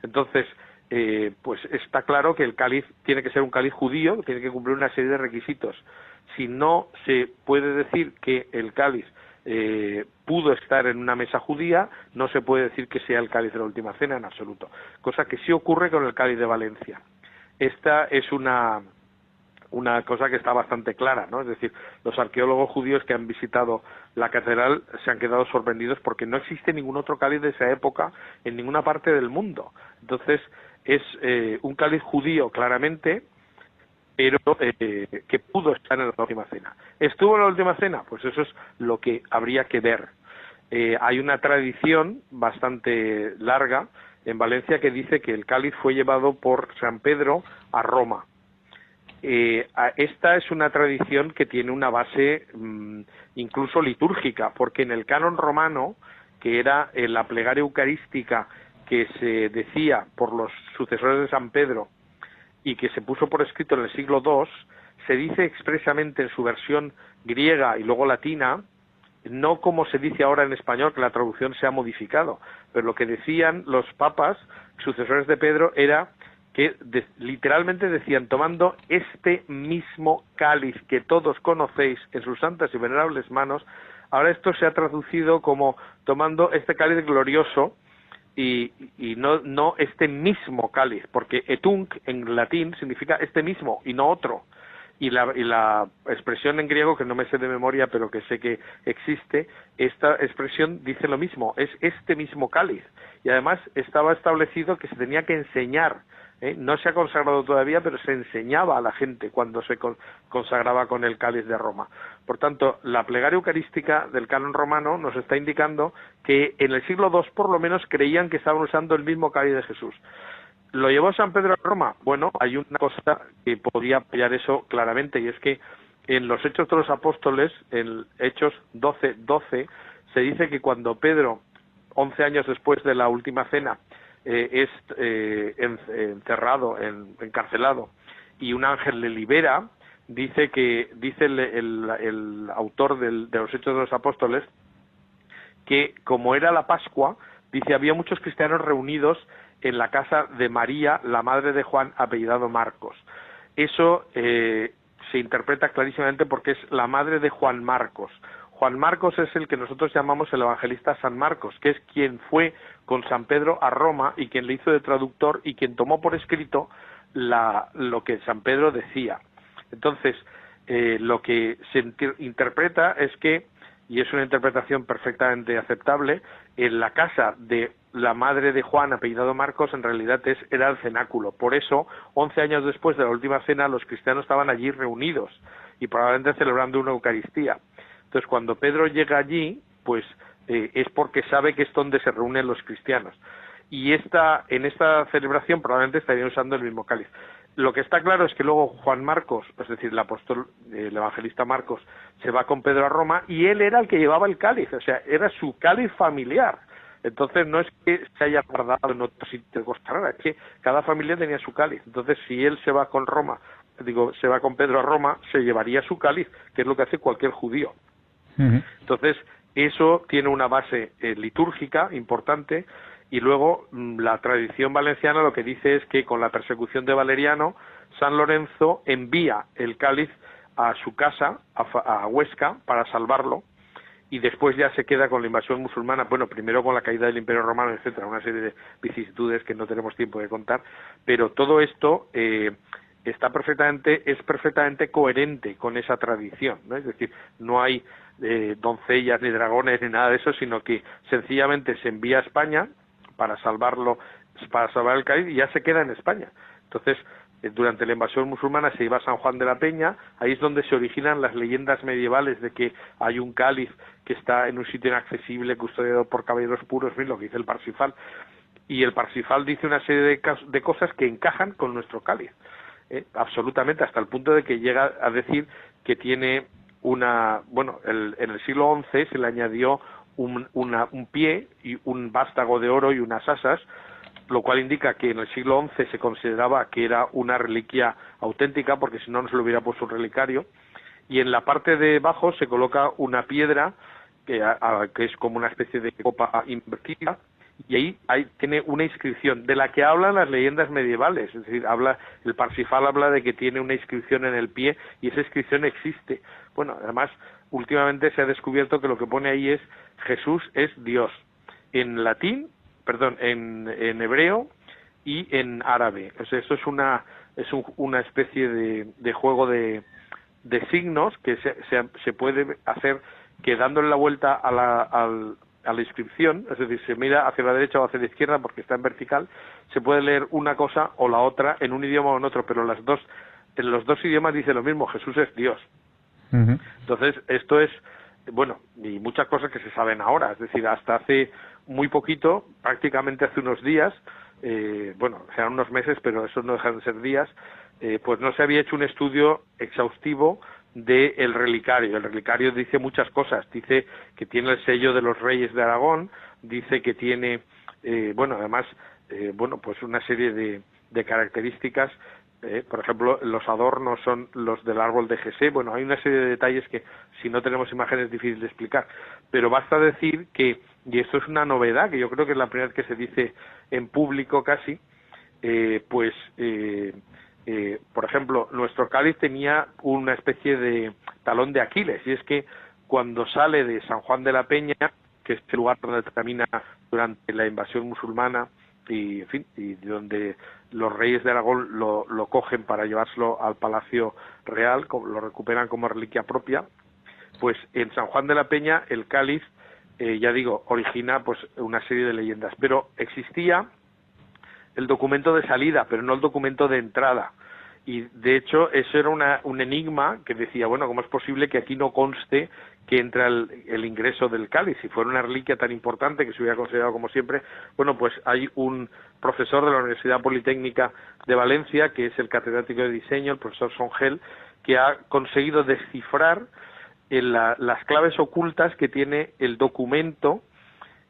Entonces, eh, pues está claro que el cáliz tiene que ser un cáliz judío, tiene que cumplir una serie de requisitos. Si no se puede decir que el cáliz eh, pudo estar en una mesa judía, no se puede decir que sea el cáliz de la última cena en absoluto, cosa que sí ocurre con el cáliz de Valencia. Esta es una, una cosa que está bastante clara, ¿no? Es decir, los arqueólogos judíos que han visitado la catedral se han quedado sorprendidos porque no existe ningún otro cáliz de esa época en ninguna parte del mundo. Entonces, es eh, un cáliz judío claramente, pero eh, que pudo estar en la última cena. ¿Estuvo en la última cena? Pues eso es lo que habría que ver. Eh, hay una tradición bastante larga en Valencia que dice que el cáliz fue llevado por San Pedro a Roma. Eh, esta es una tradición que tiene una base mm, incluso litúrgica, porque en el canon romano, que era la plegaria eucarística que se decía por los sucesores de San Pedro y que se puso por escrito en el siglo II, se dice expresamente en su versión griega y luego latina, no como se dice ahora en español, que la traducción se ha modificado, pero lo que decían los papas, sucesores de Pedro, era que literalmente decían, tomando este mismo cáliz que todos conocéis en sus santas y venerables manos, ahora esto se ha traducido como tomando este cáliz glorioso y, no, no este mismo cáliz, porque etunk en latín significa este mismo y no otro. Y la, y la expresión en griego, que no me sé de memoria, pero que sé que existe, esta expresión dice lo mismo, es este mismo cáliz. Y además estaba establecido que se tenía que enseñar ¿eh? no se ha consagrado todavía, pero se enseñaba a la gente cuando se consagraba con el cáliz de Roma. Por tanto, la plegaria eucarística del canon romano nos está indicando que en el siglo II por lo menos creían que estaban usando el mismo cáliz de Jesús. ¿Lo llevó San Pedro a Roma? Bueno, hay una cosa que podría apoyar eso claramente y es que en los Hechos de los Apóstoles, en Hechos 12, 12, se dice que cuando Pedro, once años después de la última cena, eh, es eh, encerrado, encarcelado, y un ángel le libera, dice que dice el, autor de los Hechos de los Apóstoles que como era la Pascua, dice había muchos cristianos reunidos en la casa de María, la madre de Juan, apellidado Marcos. Eso eh, se interpreta clarísimamente porque es la madre de Juan Marcos. Juan Marcos es el que nosotros llamamos el evangelista San Marcos, que es quien fue con San Pedro a Roma y quien le hizo de traductor y quien tomó por escrito lo que San Pedro decía. Entonces, eh, lo que se interpreta es que, y es una interpretación perfectamente aceptable, en la casa de la madre de Juan, apellidado Marcos, en realidad es, era el cenáculo. Por eso, once años después de la última cena, los cristianos estaban allí reunidos y probablemente celebrando una Eucaristía. Entonces, cuando Pedro llega allí, pues eh, es porque sabe que es donde se reúnen los cristianos. Y esta, en esta celebración probablemente estarían usando el mismo cáliz. Lo que está claro es que luego Juan Marcos, es decir, el apóstol, el evangelista Marcos, se va con Pedro a Roma y él era el que llevaba el cáliz, o sea, era su cáliz familiar. Entonces no es que se haya guardado en otro sitio de Costa Rara, es que cada familia tenía su cáliz. Entonces si él se va con Roma, digo, se va con Pedro a Roma, se llevaría su cáliz, que es lo que hace cualquier judío. Entonces eso tiene una base eh, litúrgica importante y luego mm, la tradición valenciana lo que dice es que con la persecución de Valeriano, San Lorenzo envía el cáliz a su casa, a, Huesca, para salvarlo, y después ya se queda con la invasión musulmana, bueno, primero con la caída del Imperio Romano, etcétera, una serie de vicisitudes que no tenemos tiempo de contar, pero todo esto eh, está perfectamente, es perfectamente coherente con esa tradición, ¿no? Es decir, no hay eh, doncellas ni dragones ni nada de eso, sino que sencillamente se envía a España, para salvarlo, para salvar el cáliz y ya se queda en España. Entonces, eh, durante la invasión musulmana se iba a San Juan de la Peña, ahí es donde se originan las leyendas medievales de que hay un cáliz que está en un sitio inaccesible, custodiado por caballeros puros, lo que dice el Parsifal. Y el Parsifal dice una serie de, cosas que encajan con nuestro cáliz, eh, absolutamente, hasta el punto de que llega a decir que tiene una, bueno, en el siglo XI se le añadió un, un pie y un vástago de oro y unas asas, lo cual indica que en el siglo XI se consideraba que era una reliquia auténtica, porque si no, no se le hubiera puesto un relicario. Y en la parte de abajo se coloca una piedra que, que es como una especie de copa invertida, y ahí hay, tiene una inscripción de la que hablan las leyendas medievales, es decir, habla el Parsifal habla de que tiene una inscripción en el pie y esa inscripción existe. Bueno, además últimamente se ha descubierto que lo que pone ahí es Jesús es Dios en latín, perdón, en, hebreo y en árabe. O sea, eso es una es una especie de, juego de, de signos que se, se, se, puede hacer que dándole la vuelta a la, a la inscripción, es decir, se mira hacia la derecha o hacia la izquierda porque está en vertical, se puede leer una cosa o la otra en un idioma o en otro, pero las dos, en los dos idiomas dice lo mismo, Jesús es Dios. Entonces, esto es, bueno, y muchas cosas que se saben ahora, es decir, hasta hace muy poquito, prácticamente hace unos días, eh, bueno, sean unos meses, pero eso no dejan de ser días, eh, pues no se había hecho un estudio exhaustivo del relicario. El relicario dice muchas cosas, dice que tiene el sello de los reyes de Aragón, dice que tiene, eh, bueno, además, eh, bueno, pues una serie de, de características eh, por ejemplo, los adornos son los del árbol de Jesé. Bueno, hay una serie de detalles que, si no tenemos imágenes, es difícil de explicar. Pero basta decir que, y esto es una novedad, que yo creo que es la primera vez que se dice en público casi, eh, pues, eh, por ejemplo, nuestro cáliz tenía una especie de talón de Aquiles, y es que cuando sale de San Juan de la Peña, que es el lugar donde termina durante la invasión musulmana, y en fin, y donde los reyes de Aragón lo, lo cogen para llevárselo al Palacio Real, lo recuperan como reliquia propia, pues en San Juan de la Peña el cáliz, eh, ya digo, origina pues una serie de leyendas, pero existía el documento de salida, pero no el documento de entrada. Y de hecho eso era una, un enigma que decía, bueno, ¿cómo es posible que aquí no conste que entra el, ingreso del cáliz. Si fuera una reliquia tan importante que se hubiera considerado como siempre, bueno, pues hay un profesor de la Universidad Politécnica de Valencia, que es el catedrático de diseño, el profesor Songel, que ha conseguido descifrar en las claves ocultas que tiene el documento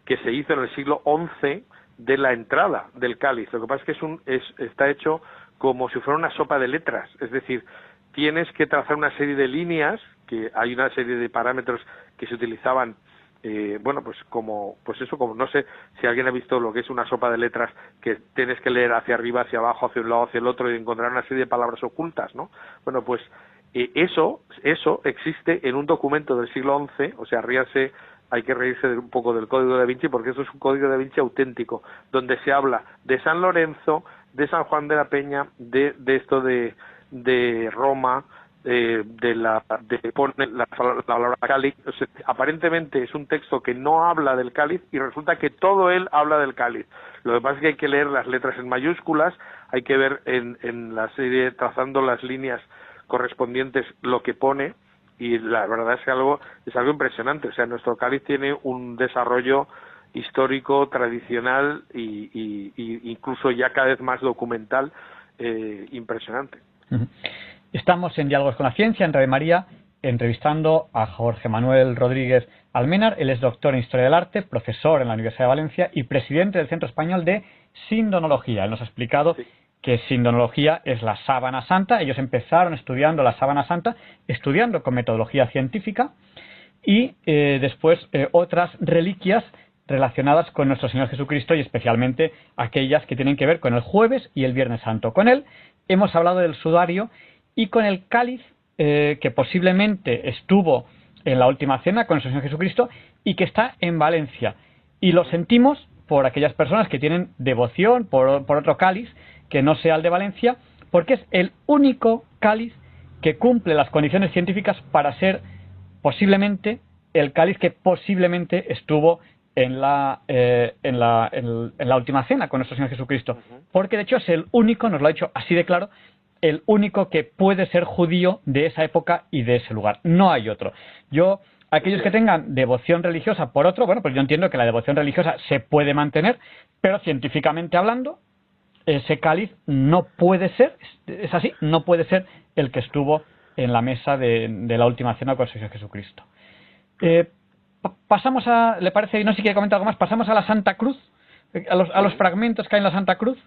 que se hizo en el siglo XI de la entrada del cáliz. Lo que pasa es que es un, es, está hecho como si fuera una sopa de letras, es decir, tienes que trazar una serie de líneas que hay una serie de parámetros que se utilizaban eh, bueno pues como pues eso como no sé si alguien ha visto lo que es una sopa de letras que tienes que leer hacia arriba hacia abajo hacia un lado hacia el otro y encontrar una serie de palabras ocultas no bueno pues eh, eso eso existe en un documento del siglo XI o sea ríase hay que reírse de un poco del código de Vinci porque eso es un código de Vinci auténtico donde se habla de San Lorenzo de San Juan de la Peña de, de esto de de Roma eh, de la de pone la, palabra cáliz. Aparentemente es un texto que no habla del cáliz y resulta que todo él habla del cáliz. Lo que pasa es que hay que leer las letras en mayúsculas hay que ver en, en la serie trazando las líneas correspondientes lo que pone y la verdad es que algo es algo impresionante o sea nuestro cáliz tiene un desarrollo histórico tradicional y, incluso ya cada vez más documental eh, impresionante Estamos en Diálogos con la Ciencia, en Radio María, entrevistando a Jorge Manuel Rodríguez Almenar. Él es doctor en Historia del Arte, profesor en la Universidad de Valencia y presidente del Centro Español de Sindonología. Él nos ha explicado que Sindonología es la sábana santa. Ellos empezaron estudiando la sábana santa, estudiando con metodología científica y eh, después eh, otras reliquias relacionadas con nuestro Señor Jesucristo y especialmente aquellas que tienen que ver con el jueves y el viernes santo. Con él hemos hablado del sudario y con el cáliz eh, que posiblemente estuvo en la última cena con el Señor Jesucristo y que está en Valencia. Y lo sentimos por aquellas personas que tienen devoción por, otro cáliz que no sea el de Valencia, porque es el único cáliz que cumple las condiciones científicas para ser posiblemente el cáliz que posiblemente estuvo en la, eh, en, la, en, la última cena con nuestro Señor Jesucristo. Porque de hecho es el único, nos lo ha dicho así de claro, el único que puede ser judío de esa época y de ese lugar. No hay otro. Yo, aquellos que tengan devoción religiosa por otro, bueno, pues yo entiendo que la devoción religiosa se puede mantener, pero científicamente hablando, ese cáliz no puede ser, es así, no puede ser el que estuvo en la mesa de, la última cena con el Señor Jesucristo. Eh, pasamos a, ¿le parece? No sé si quiere comentar algo más. Pasamos a la Santa Cruz, a los, a los fragmentos que hay en la Santa Cruz.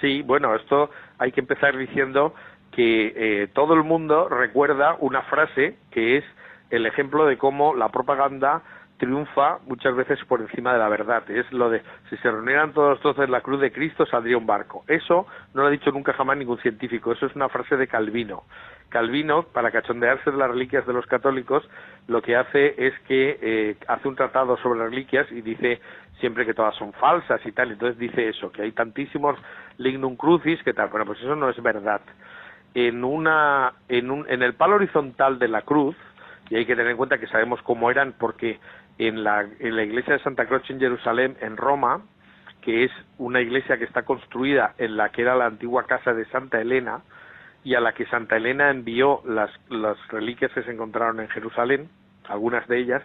Sí, bueno, esto hay que empezar diciendo que eh, todo el mundo recuerda una frase que es el ejemplo de cómo la propaganda triunfa muchas veces por encima de la verdad. Es lo de si se reunieran todos los trozos en la cruz de Cristo saldría un barco. Eso no lo ha dicho nunca jamás ningún científico. Eso es una frase de Calvino. Calvino, para cachondearse de las reliquias de los católicos, lo que hace es que eh, hace un tratado sobre reliquias y dice siempre que todas son falsas y tal. Entonces dice eso, que hay tantísimos lignum crucis que tal. Bueno, pues eso no es verdad. En, una, en, un, en el palo horizontal de la cruz, y hay que tener en cuenta que sabemos cómo eran porque en la, en la iglesia de Santa Croce en Jerusalén, en Roma, que es una iglesia que está construida en la que era la antigua casa de Santa Elena y a la que Santa Elena envió las, las reliquias que se encontraron en Jerusalén, algunas de ellas.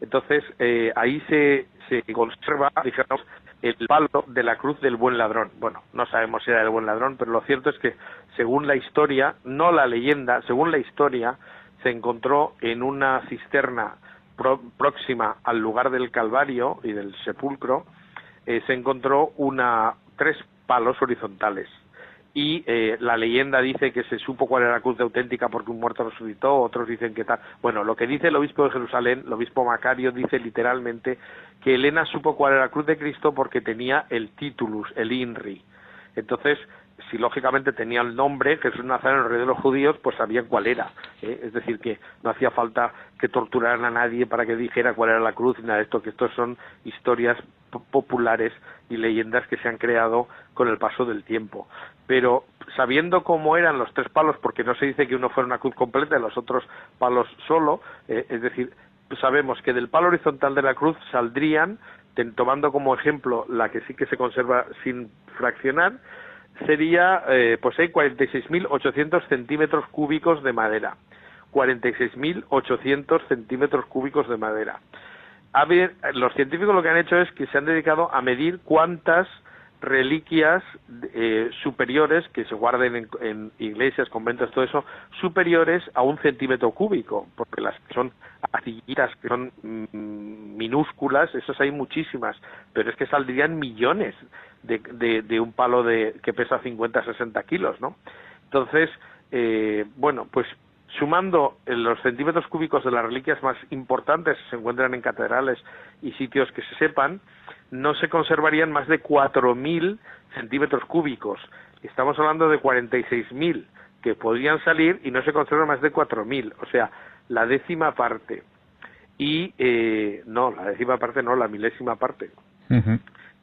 Entonces, eh, ahí se, se conserva, digamos, el palo de la cruz del buen ladrón. Bueno, no sabemos si era el buen ladrón, pero lo cierto es que, según la historia, no la leyenda, según la historia, se encontró en una cisterna próxima al lugar del Calvario y del sepulcro, eh, se encontró una, tres palos horizontales. Y eh, la leyenda dice que se supo cuál era la cruz de auténtica porque un muerto resucitó, otros dicen que tal. Bueno, lo que dice el obispo de Jerusalén, el obispo Macario, dice literalmente que Elena supo cuál era la cruz de Cristo porque tenía el titulus, el INRI. Entonces, si lógicamente tenía el nombre Jesús Nazareno, rey de los judíos, pues sabían cuál era. ¿eh? Es decir, que no hacía falta que torturaran a nadie para que dijera cuál era la cruz y nada de esto, que estos son historias populares y leyendas que se han creado con el paso del tiempo. Pero sabiendo cómo eran los tres palos, porque no se dice que uno fuera una cruz completa y los otros palos solo, eh, es decir, sabemos que del palo horizontal de la cruz saldrían, tomando como ejemplo la que sí que se conserva sin fraccionar, sería, eh, pues hay 46.800 centímetros cúbicos de madera. 46.800 centímetros cúbicos de madera. Los científicos lo que han hecho es que se han dedicado a medir cuántas reliquias eh, superiores que se guarden en, iglesias, conventos, todo eso, superiores a un centímetro cúbico, porque las que son arcillitas, que son mm, minúsculas, esas hay muchísimas, pero es que saldrían millones de, de, un palo de, que pesa 50, 60 kilos, ¿no? Entonces, eh, bueno, pues sumando los centímetros cúbicos de las reliquias más importantes que se encuentran en catedrales y sitios que se sepan, no se conservarían más de 4.000 centímetros cúbicos. Estamos hablando de 46.000 que podrían salir y no se conservan más de 4.000, o sea, la décima parte. Y eh, no, la décima parte no, la milésima parte.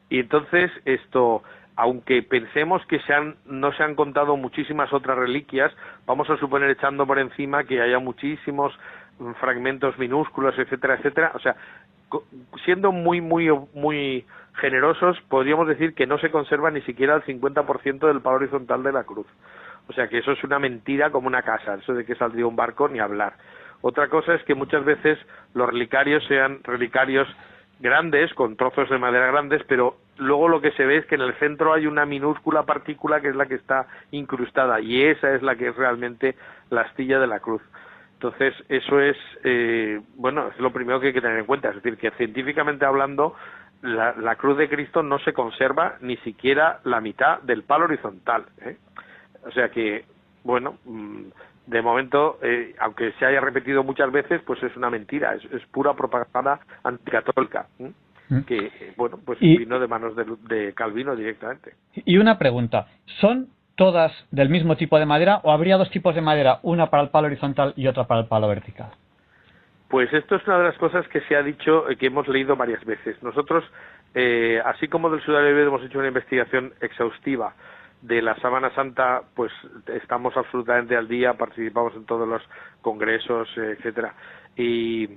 Y entonces esto, aunque pensemos que se han, no se han contado muchísimas otras reliquias, vamos a suponer echando por encima que haya muchísimos fragmentos minúsculos, etcétera, etcétera. O sea, siendo muy, muy, muy generosos, podríamos decir que no se conserva ni siquiera el 50% del palo horizontal de la cruz. O sea que eso es una mentira como una casa, eso de que saldría un barco ni hablar. Otra cosa es que muchas veces los relicarios sean relicarios grandes, con trozos de madera grandes, pero luego lo que se ve es que en el centro hay una minúscula partícula que es la que está incrustada y esa es la que es realmente la astilla de la cruz. Entonces, eso es, eh, bueno, es lo primero que hay que tener en cuenta. Es decir, que científicamente hablando, la, la cruz de Cristo no se conserva ni siquiera la mitad del palo horizontal. ¿eh? O sea que, bueno, mm, de momento, eh, aunque se haya repetido muchas veces, pues es una mentira, es, pura propaganda anticatólica, mm. que, bueno, pues vino de manos de, de, Calvino directamente. Y una pregunta, ¿son todas del mismo tipo de madera o habría dos tipos de madera, una para el palo horizontal y otra para el palo vertical? Pues esto es una de las cosas que se ha dicho, eh, que hemos leído varias veces. Nosotros, eh, así como del Sudario hemos hecho una investigación exhaustiva de la Sábana Santa, pues estamos absolutamente al día, participamos en todos los congresos, etcétera. Y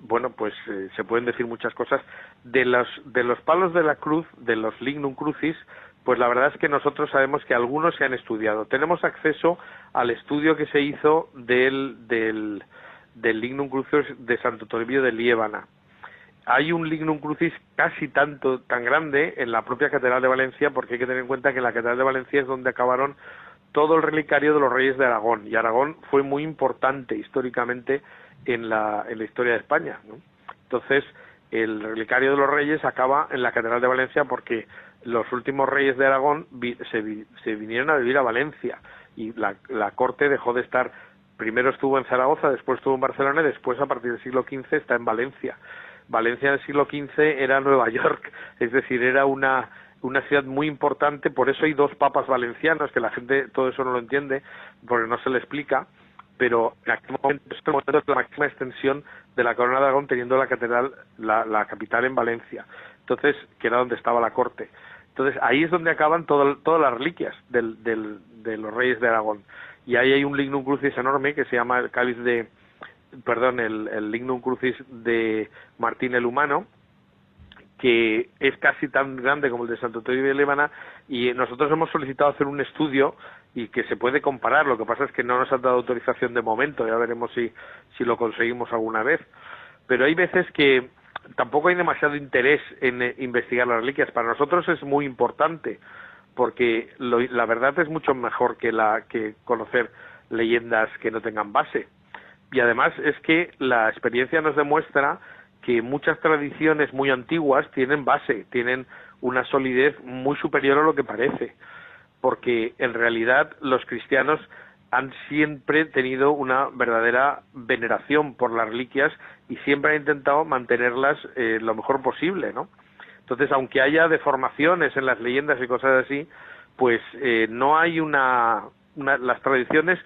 bueno, pues eh, se pueden decir muchas cosas. De los, de los palos de la cruz, de los lignum crucis, pues la verdad es que nosotros sabemos que algunos se han estudiado. Tenemos acceso al estudio que se hizo del, del, lignum crucis de Santo Toribio de Liébana hay un lignum crucis casi tanto tan grande en la propia catedral de Valencia porque hay que tener en cuenta que la catedral de Valencia es donde acabaron todo el relicario de los reyes de Aragón y Aragón fue muy importante históricamente en la, en la historia de España entonces el relicario de los reyes acaba en la catedral de Valencia porque los últimos reyes de Aragón se, se, vinieron a vivir a Valencia y la, la corte dejó de estar. Primero estuvo en Zaragoza después estuvo en Barcelona y después a partir del siglo XV está en Valencia. Valencia del siglo XV era Nueva York, es decir, era una, una ciudad muy importante, por eso hay dos papas valencianos, que la gente todo eso no lo entiende, porque no se le explica, pero en aquel momento, este momento es la máxima extensión de la corona de Aragón teniendo la catedral, la, capital en Valencia, entonces, que era donde estaba la corte. Entonces, ahí es donde acaban todas las reliquias del, del, de los reyes de Aragón. Y ahí hay un lignum crucis enorme que se llama el cáliz de, perdón, el, Lignum Crucis de Martín el Humano, que es casi tan grande como el de Santo Toribio de Líbana, y nosotros hemos solicitado hacer un estudio y que se puede comparar. Lo que pasa es que no nos han dado autorización de momento, ya veremos si, si lo conseguimos alguna vez. Pero hay veces que tampoco hay demasiado interés en eh, investigar las reliquias. Para nosotros es muy importante, porque la verdad es mucho mejor que, la, que conocer leyendas que no tengan base y además es que la experiencia nos demuestra que muchas tradiciones muy antiguas tienen base, tienen una solidez muy superior a lo que parece, porque en realidad los cristianos han siempre tenido una verdadera veneración por las reliquias y siempre han intentado mantenerlas eh, lo mejor posible, ¿no? Entonces, aunque haya deformaciones en las leyendas y cosas así, pues eh, no hay una, una, las tradiciones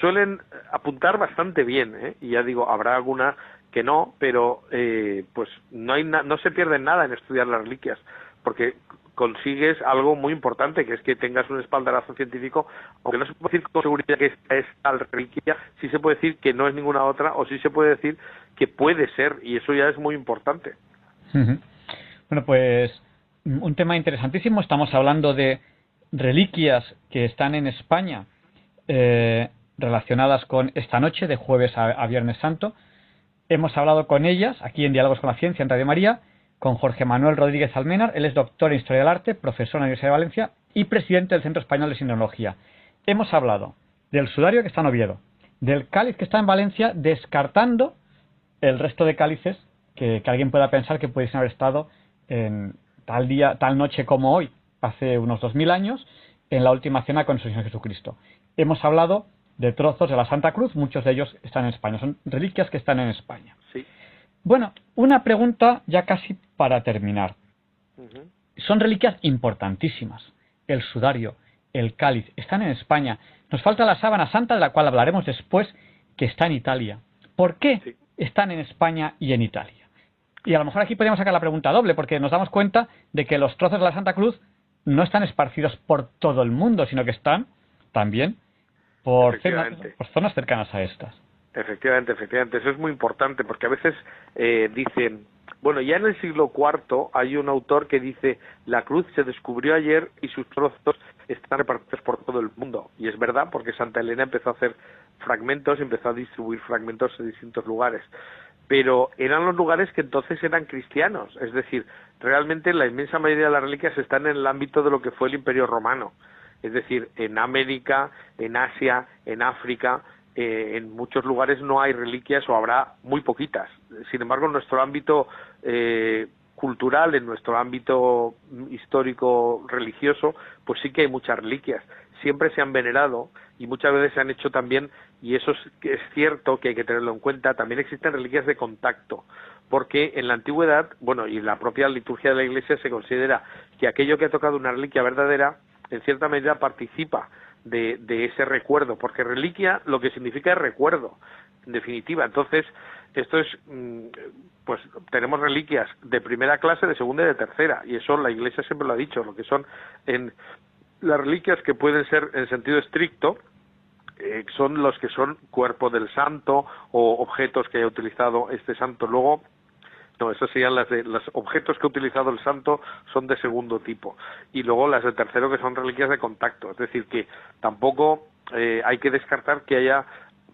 suelen apuntar bastante bien, ¿eh? y ya digo, habrá alguna que no, pero eh, pues no, hay no se pierde nada en estudiar las reliquias, porque consigues algo muy importante, que es que tengas un espaldarazo científico, aunque no se puede decir con seguridad que es tal reliquia, sí se puede decir que no es ninguna otra, o sí se puede decir que puede ser, y eso ya es muy importante. Bueno, pues un tema interesantísimo, estamos hablando de reliquias que están en España, eh, relacionadas con esta noche, de jueves a, Viernes Santo. Hemos hablado con ellas aquí en Diálogos con la Ciencia en Radio María, con Jorge Manuel Rodríguez Almenar. Él es doctor en Historia del Arte, profesor en la Universidad de Valencia y presidente del Centro Español de Sinología. Hemos hablado del sudario que está en Oviedo, del cáliz que está en Valencia, descartando el resto de cálices que, alguien pueda pensar que pudiesen haber estado en tal día, tal noche como hoy, hace unos dos mil años, en la última cena con su Señor Jesucristo. Hemos hablado de trozos de la Santa Cruz, muchos de ellos están en España, son reliquias que están en España. Bueno, una pregunta ya casi para terminar. Son reliquias importantísimas. El sudario, el cáliz, están en España. Nos falta la sábana santa, de la cual hablaremos después, que está en Italia. ¿Por qué están en España y en Italia? Y a lo mejor aquí podríamos sacar la pregunta doble, porque nos damos cuenta de que los trozos de la Santa Cruz no están esparcidos por todo el mundo, sino que están también por, por zonas cercanas a estas. Efectivamente, efectivamente. Eso es muy importante porque a veces eh, dicen, bueno, ya en el siglo IV hay un autor que dice, la cruz se descubrió ayer y sus trozos están repartidos por todo el mundo. Y es verdad porque Santa Elena empezó a hacer fragmentos, empezó a distribuir fragmentos en distintos lugares. Pero eran los lugares que entonces eran cristianos. Es decir, realmente la inmensa mayoría de las reliquias están en el ámbito de lo que fue el Imperio Romano. Es decir, en América, en Asia, en África, eh, en muchos lugares no hay reliquias o habrá muy poquitas. Sin embargo, en nuestro ámbito eh, cultural, en nuestro ámbito histórico religioso, pues sí que hay muchas reliquias. Siempre se han venerado y muchas veces se han hecho también, y eso es, es cierto que hay que tenerlo en cuenta, también existen reliquias de contacto, porque en la antigüedad, bueno, y en la propia liturgia de la Iglesia se considera que aquello que ha tocado una reliquia verdadera, en cierta medida participa de, ese recuerdo, porque reliquia lo que significa es recuerdo, en definitiva. Entonces, esto es, mm, pues tenemos reliquias de primera clase, de segunda y de tercera, y eso la Iglesia siempre lo ha dicho, lo que son en las reliquias que pueden ser en sentido estricto, eh, son los que son cuerpo del santo o objetos que haya utilizado este santo. Luego, no, esas serían las de los objetos que ha utilizado el santo son de segundo tipo. Y luego las de tercero que son reliquias de contacto. Es decir, que tampoco eh, hay que descartar que haya,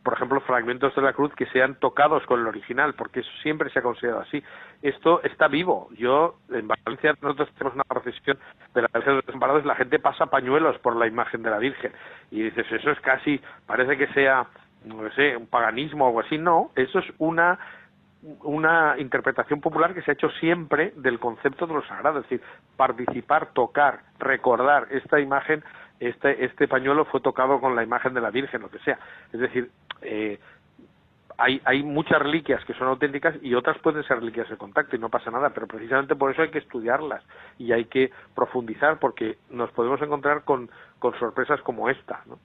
por ejemplo, fragmentos de la cruz que sean tocados con el original, porque eso siempre se ha considerado así. Esto está vivo. Yo, en Valencia, nosotros tenemos una procesión de la Virgen de los Desamparados la gente pasa pañuelos por la imagen de la Virgen. Y dices, eso es casi, parece que sea, no sé, un paganismo o algo así. No, eso es una una interpretación popular que se ha hecho siempre del concepto de lo sagrado, es decir, participar, tocar, recordar esta imagen, este, este pañuelo fue tocado con la imagen de la Virgen, lo que sea. Es decir, eh, hay, hay muchas reliquias que son auténticas y otras pueden ser reliquias de contacto y no pasa nada, pero precisamente por eso hay que estudiarlas y hay que profundizar porque nos podemos encontrar con, con sorpresas como esta. ¿no?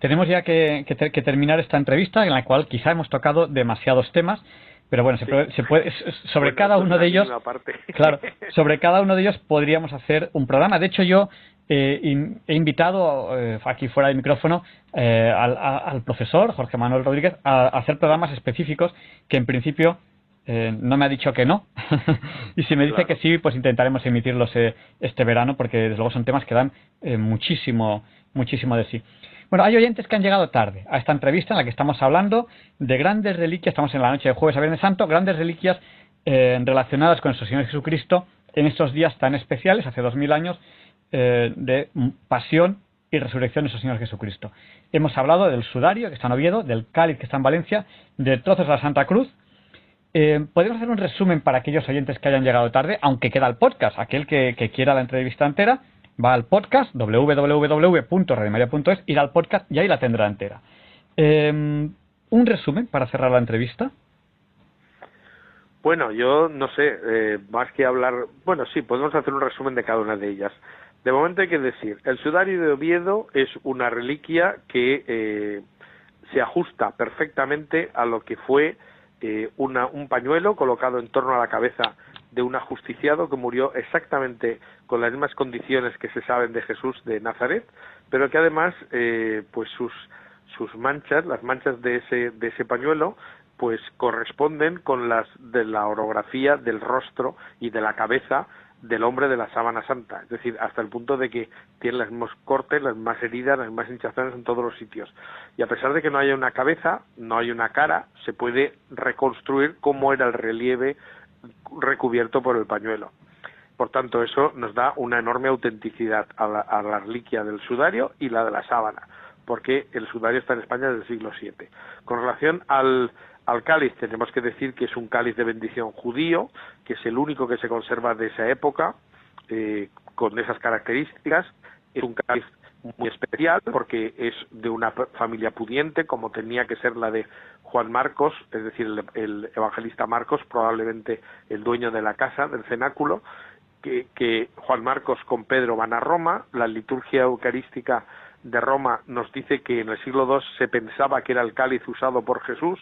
Tenemos ya que, terminar esta entrevista en la cual quizá hemos tocado demasiados temas, pero bueno, se puede, sobre cada uno de ellos, claro, sobre cada uno de ellos podríamos hacer un programa. De hecho, yo eh, he invitado eh, aquí fuera del micrófono eh, al, profesor Jorge Manuel Rodríguez a, hacer programas específicos que en principio no me ha dicho que no. y si me dice que sí, pues intentaremos emitirlos este verano porque desde luego son temas que dan muchísimo, muchísimo de sí. Bueno, hay oyentes que han llegado tarde a esta entrevista en la que estamos hablando de grandes reliquias, estamos en la noche de jueves a viernes santo, grandes reliquias eh, relacionadas con nuestro Señor Jesucristo en estos días tan especiales, hace dos mil años, eh, de pasión y resurrección de nuestro Señor Jesucristo. Hemos hablado del sudario que está en Oviedo, del cáliz que está en Valencia, de trozos de la Santa Cruz. Eh, podemos hacer un resumen para aquellos oyentes que hayan llegado tarde, aunque queda el podcast, aquel que quiera la entrevista entera va al podcast www.radiomaria.es, ir al podcast y ahí la tendrá entera. Em, un resumen para cerrar la entrevista. Bueno, yo no sé, eh, más que hablar, bueno, sí, podemos hacer un resumen de cada una de ellas. De momento hay que decir, el sudario de Oviedo es una reliquia que eh, se ajusta perfectamente a lo que fue eh, una, un pañuelo colocado en torno a la cabeza de un ajusticiado que murió exactamente con las mismas condiciones que se saben de Jesús de Nazaret, pero que además, eh, pues sus, sus manchas, las manchas de ese, de ese pañuelo, pues corresponden con las de la orografía del rostro y de la cabeza del hombre de la sábana santa, es decir, hasta el punto de que tiene los mismos cortes, las mismas heridas, las mismas hinchazones en todos los sitios. Y a pesar de que no haya una cabeza, no hay una cara, se puede reconstruir cómo era el relieve recubierto por el pañuelo. Por tanto, eso nos da una enorme autenticidad a la, reliquia del sudario y la de la sábana, porque el sudario está en España desde el siglo VII. Con relación al, cáliz, tenemos que decir que es un cáliz de bendición judío, que es el único que se conserva de esa época, eh, con esas características. Es un cáliz muy especial porque es de una familia pudiente, como tenía que ser la de Juan Marcos, es decir, el, evangelista Marcos, probablemente el dueño de la casa, del cenáculo, que, que, Juan Marcos con Pedro van a Roma, la liturgia eucarística de Roma nos dice que en el siglo II se pensaba que era el cáliz usado por Jesús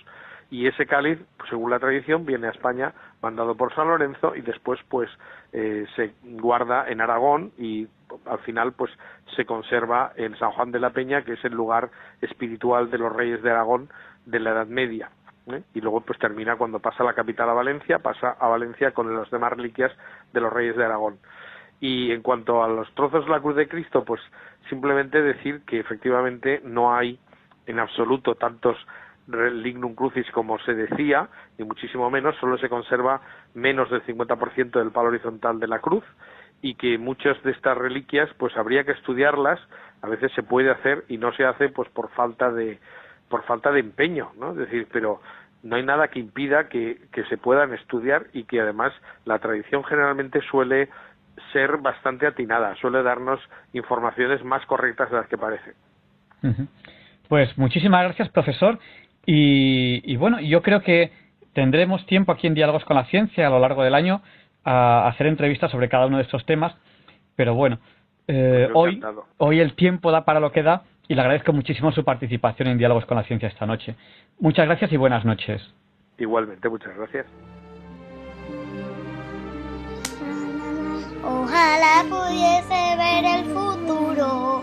y ese cáliz, según la tradición, viene a España mandado por San Lorenzo y después pues eh, se guarda en Aragón y al final pues se conserva en San Juan de la Peña, que es el lugar espiritual de los reyes de Aragón de la Edad Media. ¿eh? Y luego pues termina cuando pasa la capital a Valencia, pasa a Valencia con las demás reliquias de los reyes de Aragón. Y en cuanto a los trozos de la cruz de Cristo, pues simplemente decir que efectivamente no hay en absoluto tantos lignum crucis como se decía, ni muchísimo menos, solo se conserva menos del 50% del palo horizontal de la cruz y que muchas de estas reliquias pues habría que estudiarlas, a veces se puede hacer y no se hace pues por falta de por falta de empeño, ¿no? Es decir, pero no hay nada que impida que, que se puedan estudiar y que además la tradición generalmente suele ser bastante atinada, suele darnos informaciones más correctas de las que parece. Pues muchísimas gracias, profesor. Y, bueno, yo creo que tendremos tiempo aquí en Diálogos con la Ciencia a lo largo del año a hacer entrevistas sobre cada uno de estos temas. Pero bueno, eh, hoy, hoy el tiempo da para lo que da y le agradezco muchísimo su participación en Diálogos con la Ciencia esta noche. Muchas gracias y buenas noches. Igualmente, muchas gracias. Ojalá pudiese ver el futuro,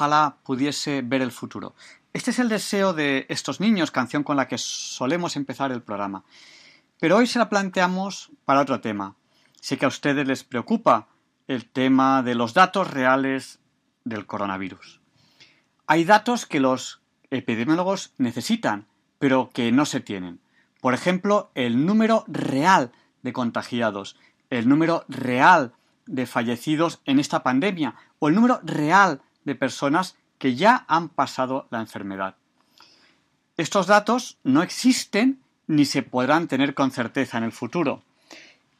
Ojalá pudiese ver el futuro. Este es el deseo de estos niños, canción con la que solemos empezar el programa. Pero hoy se la planteamos para otro tema. Sé que a ustedes les preocupa el tema de los datos reales del coronavirus. Hay datos que los epidemiólogos necesitan, pero que no se tienen. Por ejemplo, el número real de contagiados, el número real de fallecidos en esta pandemia o el número real de personas que ya han pasado la enfermedad. Estos datos no existen ni se podrán tener con certeza en el futuro.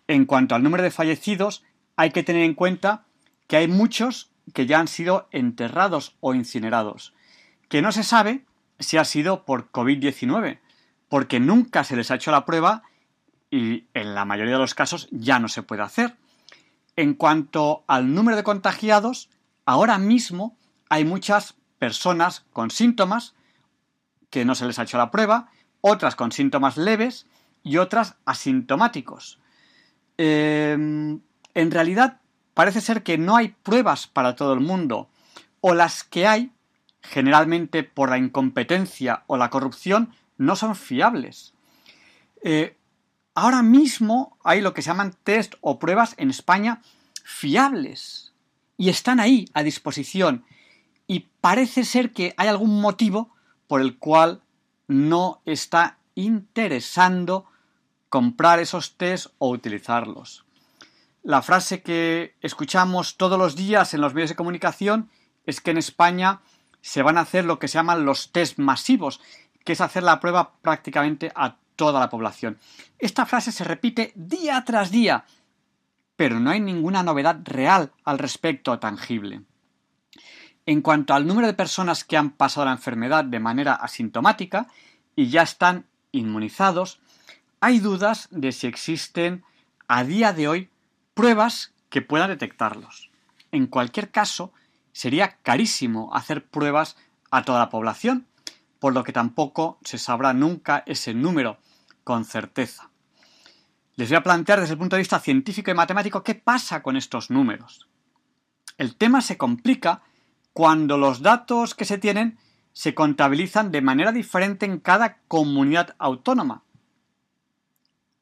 En cuanto al número de fallecidos, hay que tener en cuenta que hay muchos que ya han sido enterrados o incinerados, que no se sabe si ha sido por COVID-19, porque nunca se les ha hecho la prueba y en la mayoría de los casos ya no se puede hacer. En cuanto al número de contagiados, ahora mismo hay muchas personas con síntomas que no se les ha hecho la prueba, otras con síntomas leves y otras asintomáticos. Em, en realidad parece ser que no hay pruebas para todo el mundo, o las que hay, generalmente por la incompetencia o la corrupción, no son fiables. Eh, ahora mismo hay lo que se llaman test o pruebas en España fiables y están ahí a disposición y parece ser que hay algún motivo por el cual no está interesando comprar esos test o utilizarlos. La frase que escuchamos todos los días en los medios de comunicación es que en España se van a hacer lo que se llaman los test masivos, que es hacer la prueba prácticamente a toda la población. Esta frase se repite día tras día, pero no hay ninguna novedad real al respecto tangible. En cuanto al número de personas que han pasado la enfermedad de manera asintomática y ya están inmunizados, hay dudas de si existen a día de hoy pruebas que puedan detectarlos. En cualquier caso, sería carísimo hacer pruebas a toda la población, por lo que tampoco se sabrá nunca ese número con certeza. Les voy a plantear desde el punto de vista científico y matemático qué pasa con estos números. El tema se complica cuando los datos que se tienen se contabilizan de manera diferente en cada comunidad autónoma.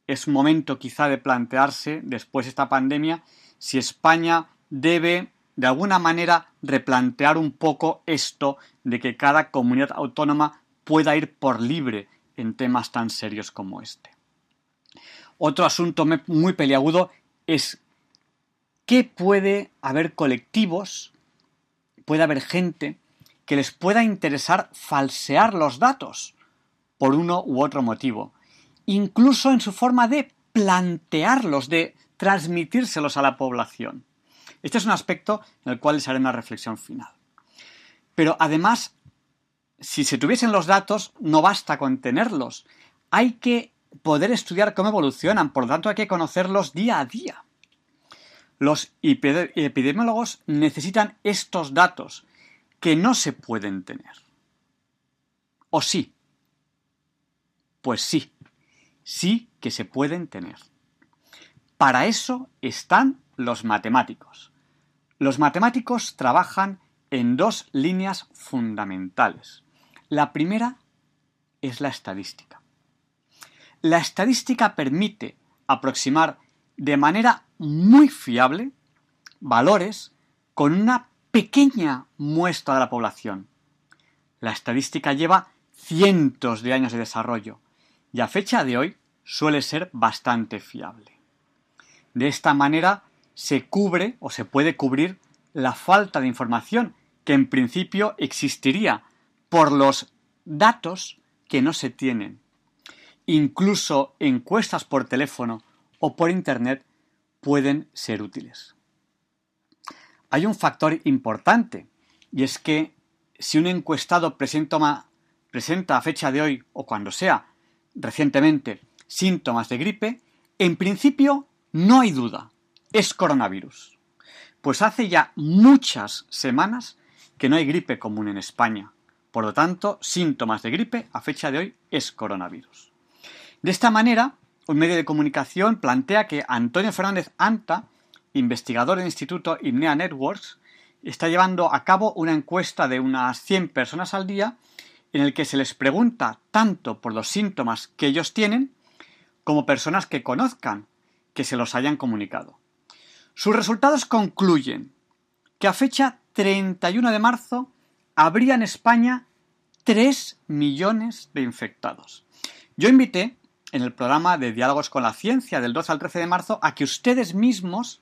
Es momento quizá de plantearse, después de esta pandemia, si España debe de alguna manera replantear un poco esto de que cada comunidad autónoma pueda ir por libre en temas tan serios como este. Otro asunto muy peliagudo es que puede haber colectivos, puede haber gente que les pueda interesar falsear los datos por uno u otro motivo, incluso en su forma de plantearlos, de transmitírselos a la población. Este es un aspecto en el cual les haré una reflexión final. Pero además, si se tuviesen los datos, no basta con tenerlos. Hay que poder estudiar cómo evolucionan, por lo tanto hay que conocerlos día a día. Los epidemiólogos necesitan estos datos que no se pueden tener. ¿O sí? Pues sí, sí que se pueden tener. Para eso están los matemáticos. Los matemáticos trabajan en dos líneas fundamentales. La primera es la estadística. La estadística permite aproximar de manera muy fiable valores con una pequeña muestra de la población. La estadística lleva cientos de años de desarrollo y a fecha de hoy suele ser bastante fiable. De esta manera se cubre o se puede cubrir la falta de información que en principio existiría por los datos que no se tienen. Incluso encuestas por teléfono o por Internet pueden ser útiles hay un factor importante, y es que si un encuestado presenta, a fecha de hoy, o cuando sea, recientemente, síntomas de gripe, en principio no hay duda, es coronavirus. Pues hace ya muchas semanas que no hay gripe común en España. Por lo tanto, síntomas de gripe a fecha de hoy es coronavirus. De esta manera, un medio de comunicación plantea que Antonio Fernández Anta investigador del Instituto INEA Networks, está llevando a cabo una encuesta de unas 100 personas al día en el que se les pregunta tanto por los síntomas que ellos tienen como personas que conozcan que se los hayan comunicado. Sus resultados concluyen que a fecha 31 de marzo habría en España 3 millones de infectados. Yo invité en el programa de Diálogos con la Ciencia del 12 al 13 de marzo a que ustedes mismos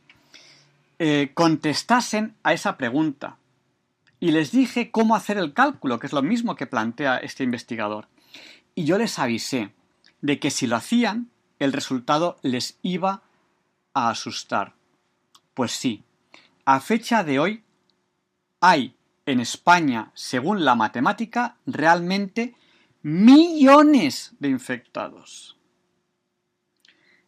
eh, contestasen a esa pregunta. Y les dije cómo hacer el cálculo, que es lo mismo que plantea este investigador. Y yo les avisé de que si lo hacían, el resultado les iba a asustar. Pues sí, a fecha de hoy hay en España, según la matemática, realmente millones de infectados.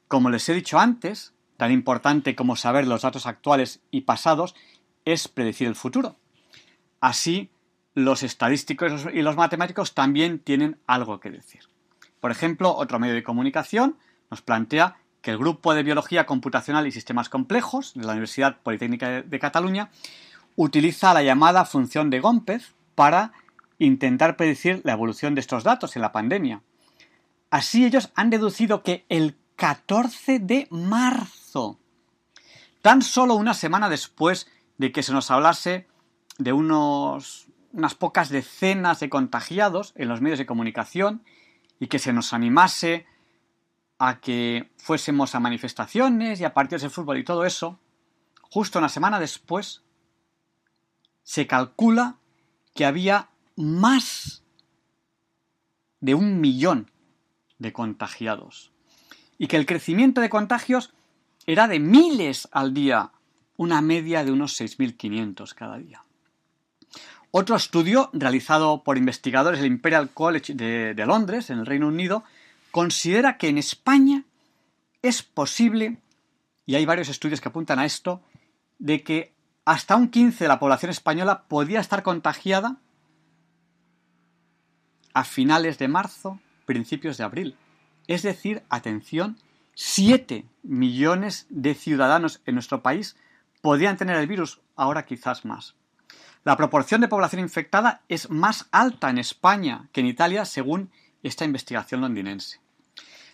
Como les he dicho antes, Tan importante como saber los datos actuales y pasados es predecir el futuro. Así, los estadísticos y los matemáticos también tienen algo que decir. Por ejemplo, otro medio de comunicación nos plantea que el Grupo de Biología Computacional y Sistemas Complejos de la Universidad Politécnica de Cataluña utiliza la llamada función de Gómez para intentar predecir la evolución de estos datos en la pandemia. Así ellos han deducido que el 14 de marzo. Tan solo una semana después de que se nos hablase de unos, unas pocas decenas de contagiados en los medios de comunicación y que se nos animase a que fuésemos a manifestaciones y a partidos de fútbol y todo eso, justo una semana después se calcula que había más de un millón de contagiados y que el crecimiento de contagios era de miles al día, una media de unos 6.500 cada día. Otro estudio realizado por investigadores del Imperial College de, Londres, en el Reino Unido, considera que en España es posible, y hay varios estudios que apuntan a esto, de que hasta un 15 de la población española podía estar contagiada a finales de marzo, principios de abril. Es decir, atención, 7 millones de ciudadanos en nuestro país podían tener el virus, ahora quizás más. La proporción de población infectada es más alta en España que en Italia, según esta investigación londinense.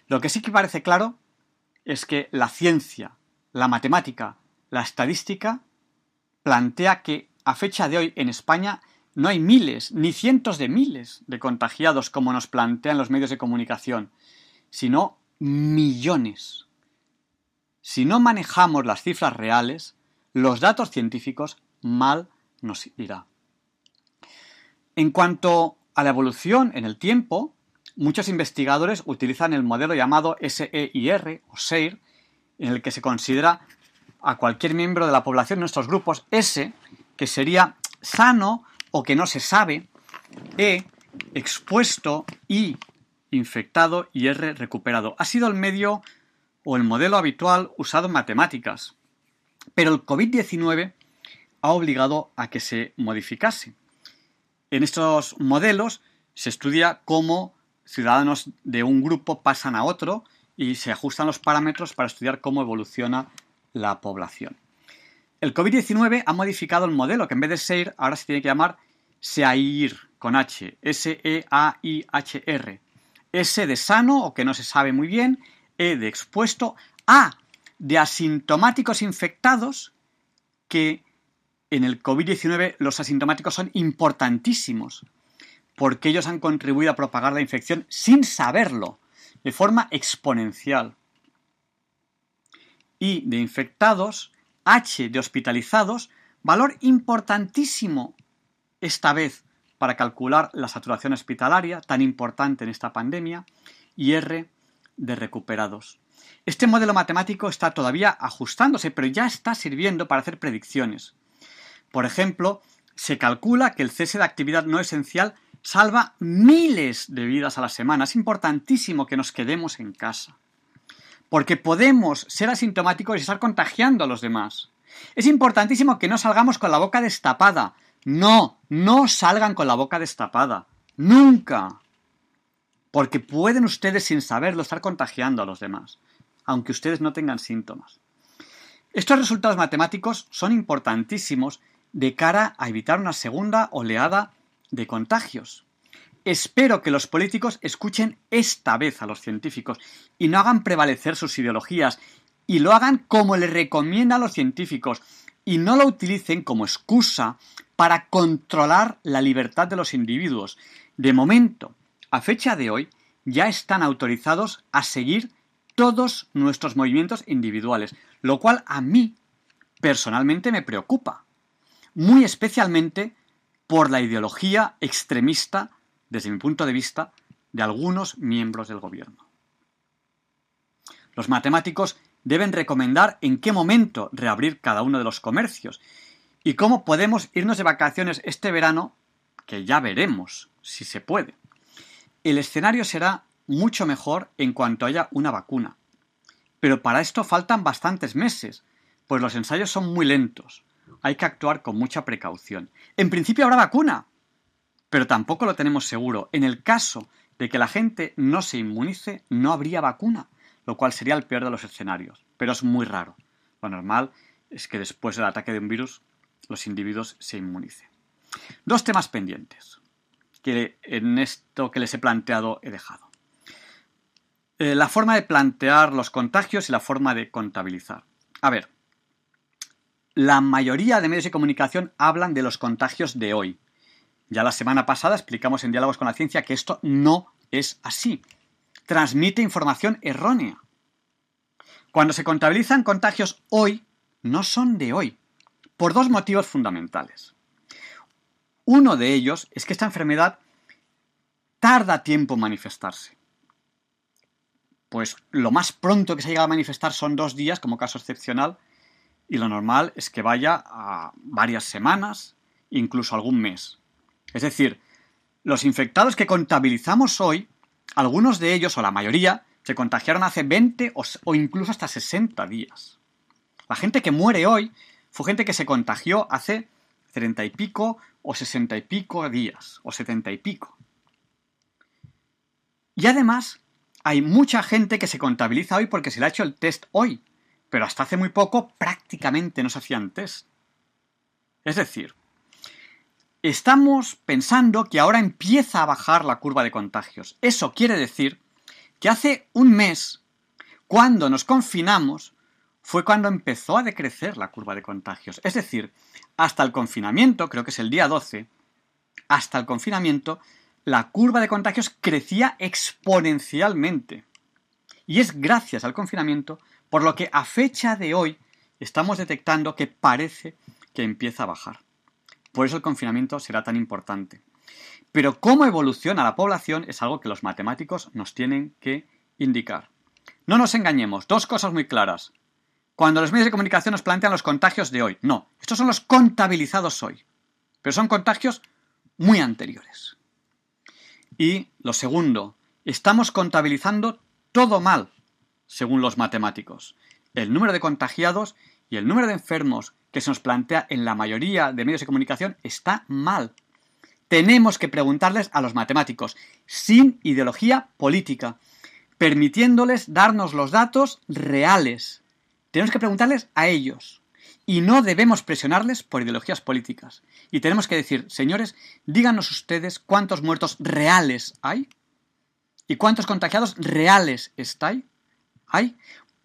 Lo que sí que parece claro es que la ciencia, la matemática, la estadística plantea que a fecha de hoy en España no hay miles ni cientos de miles de contagiados como nos plantean los medios de comunicación, sino millones. Si no manejamos las cifras reales, los datos científicos mal nos irá. En cuanto a la evolución en el tiempo, muchos investigadores utilizan el modelo llamado SEIR o SEIR, en el que se considera a cualquier miembro de la población, nuestros grupos, S, que sería sano o que no se sabe, E, expuesto, I, infectado y R, recuperado. Ha sido el medio o el modelo habitual usado en matemáticas. Pero el COVID-19 ha obligado a que se modificase. En estos modelos se estudia cómo ciudadanos de un grupo pasan a otro y se ajustan los parámetros para estudiar cómo evoluciona la población. El COVID-19 ha modificado el modelo, que en vez de SEIR ahora se tiene que llamar SEAIR, con H, S-E-A-I-H-R. S de sano, o que no se sabe muy bien, E de expuesto, A de asintomáticos infectados, que en el COVID-19 los asintomáticos son importantísimos, porque ellos han contribuido a propagar la infección sin saberlo, de forma exponencial. I de infectados, H de hospitalizados, valor importantísimo esta vez para calcular la saturación hospitalaria, tan importante en esta pandemia, y R de recuperados. Este modelo matemático está todavía ajustándose, pero ya está sirviendo para hacer predicciones. Por ejemplo, se calcula que el cese de actividad no esencial salva miles de vidas a la semana. Es importantísimo que nos quedemos en casa. Porque podemos ser asintomáticos y estar contagiando a los demás. Es importantísimo que no salgamos con la boca destapada. No, no salgan con la boca destapada. Nunca. Porque pueden ustedes sin saberlo estar contagiando a los demás, aunque ustedes no tengan síntomas. Estos resultados matemáticos son importantísimos de cara a evitar una segunda oleada de contagios. Espero que los políticos escuchen esta vez a los científicos y no hagan prevalecer sus ideologías y lo hagan como les recomiendan los científicos y no lo utilicen como excusa para controlar la libertad de los individuos. De momento, a fecha de hoy, ya están autorizados a seguir todos nuestros movimientos individuales, lo cual a mí personalmente me preocupa, muy especialmente por la ideología extremista, desde mi punto de vista, de algunos miembros del gobierno. Los matemáticos deben recomendar en qué momento reabrir cada uno de los comercios y cómo podemos irnos de vacaciones este verano, que ya veremos si se puede. El escenario será mucho mejor en cuanto haya una vacuna. Pero para esto faltan bastantes meses, pues los ensayos son muy lentos hay que actuar con mucha precaución. En principio habrá vacuna, pero tampoco lo tenemos seguro. En el caso de que la gente no se inmunice, no habría vacuna, lo cual sería el peor de los escenarios. Pero es muy raro. Lo normal es que después del ataque de un virus los individuos se inmunicen. Dos temas pendientes que en esto que les he planteado he dejado. Eh, la forma de plantear los contagios y la forma de contabilizar. A ver, la mayoría de medios de comunicación hablan de los contagios de hoy. Ya la semana pasada explicamos en Diálogos con la Ciencia que esto no es así. Transmite información errónea. Cuando se contabilizan contagios hoy, no son de hoy, por dos motivos fundamentales. Uno de ellos es que esta enfermedad tarda tiempo en manifestarse. Pues lo más pronto que se llega a manifestar son dos días, como caso excepcional, y lo normal es que vaya a varias semanas, incluso algún mes. Es decir, los infectados que contabilizamos hoy, algunos de ellos, o la mayoría, se contagiaron hace 20 o, incluso hasta 60 días. La gente que muere hoy fue gente que se contagió hace 30 y pico o 60 y pico días, o 70 y pico. Y además, hay mucha gente que se contabiliza hoy porque se le ha hecho el test hoy pero hasta hace muy poco prácticamente no se hacían test. Es decir, estamos pensando que ahora empieza a bajar la curva de contagios. Eso quiere decir que hace un mes, cuando nos confinamos, fue cuando empezó a decrecer la curva de contagios. Es decir, hasta el confinamiento, creo que es el día 12, hasta el confinamiento, la curva de contagios crecía exponencialmente. Y es gracias al confinamiento por lo que a fecha de hoy estamos detectando que parece que empieza a bajar. Por eso el confinamiento será tan importante. Pero cómo evoluciona la población es algo que los matemáticos nos tienen que indicar. No nos engañemos, dos cosas muy claras. Cuando los medios de comunicación nos plantean los contagios de hoy, no, estos son los contabilizados hoy, pero son contagios muy anteriores. Y lo segundo, estamos contabilizando todo mal, según los matemáticos. El número de contagiados y el número de enfermos que se nos plantea en la mayoría de medios de comunicación está mal. Tenemos que preguntarles a los matemáticos, sin ideología política, permitiéndoles darnos los datos reales. Tenemos que preguntarles a ellos. Y no debemos presionarles por ideologías políticas. Y tenemos que decir, señores, díganos ustedes cuántos muertos reales hay y cuántos contagiados reales está hay,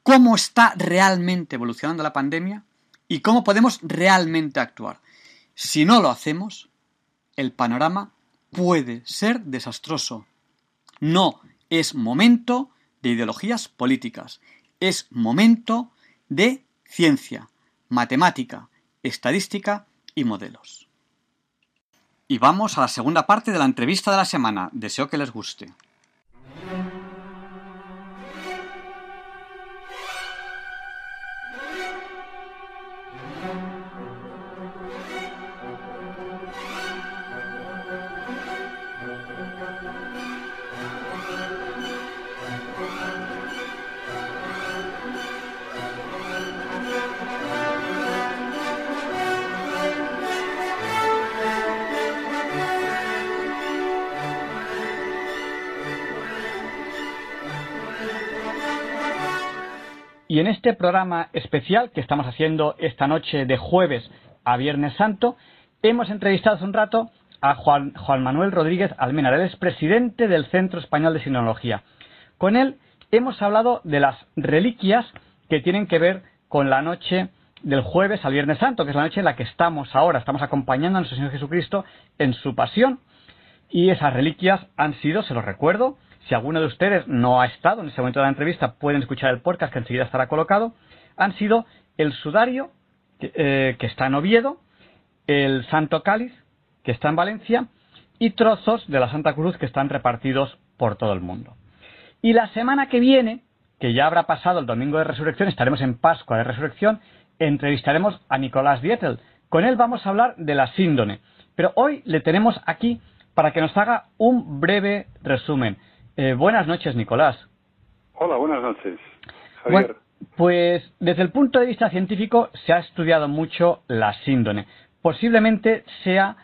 cómo está realmente evolucionando la pandemia y cómo podemos realmente actuar. Si no lo hacemos, el panorama puede ser desastroso. No es momento de ideologías políticas, es momento de ciencia, matemática, estadística y modelos. Y vamos a la segunda parte de la entrevista de la semana. Deseo que les guste. Y en este programa especial que estamos haciendo esta noche de jueves a Viernes Santo, hemos entrevistado hace un rato a Juan, Manuel Rodríguez Almenar. Él es presidente del Centro Español de Sinología. Con él hemos hablado de las reliquias que tienen que ver con la noche del jueves al Viernes Santo, que es la noche en la que estamos ahora. Estamos acompañando a nuestro Señor Jesucristo en su pasión. Y esas reliquias han sido, se los recuerdo, si alguno de ustedes no ha estado en ese momento de la entrevista, pueden escuchar el podcast que enseguida estará colocado. Han sido el sudario, que, eh, está en Oviedo, el Santo Cáliz, que está en Valencia, y trozos de la Santa Cruz que están repartidos por todo el mundo. Y la semana que viene, que ya habrá pasado el domingo de resurrección, estaremos en Pascua de Resurrección, entrevistaremos a Nicolás Dietel. Con él vamos a hablar de la síndone. Pero hoy le tenemos aquí para que nos haga un breve resumen. Eh, buenas noches, Nicolás. Hola, buenas noches. Javier. pues desde el punto de vista científico se ha estudiado mucho la síndone. Posiblemente sea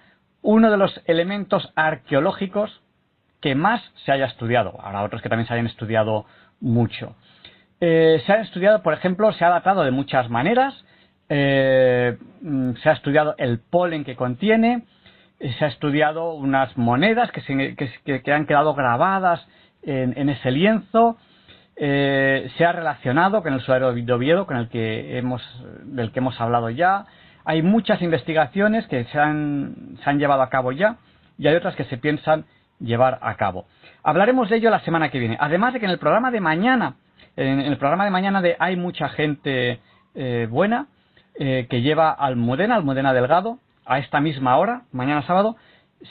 uno de los elementos arqueológicos que más se haya estudiado. Habrá otros que también se hayan estudiado mucho. Eh, se ha estudiado, por ejemplo, se ha datado de muchas maneras. Eh, mm, se ha estudiado el polen que contiene. Se ha estudiado unas monedas que, se, que han quedado grabadas en, ese lienzo. Eh, se ha relacionado con el sudario de Oviedo, con el que hemos, del que hemos hablado ya. Hay muchas investigaciones que se han, se han llevado a cabo ya y hay otras que se piensan llevar a cabo. Hablaremos de ello la semana que viene. Además de que en el programa de mañana, en el programa de mañana de Hay mucha gente eh, buena, eh, que lleva Almudena, Almudena Delgado, a esta misma hora, mañana sábado,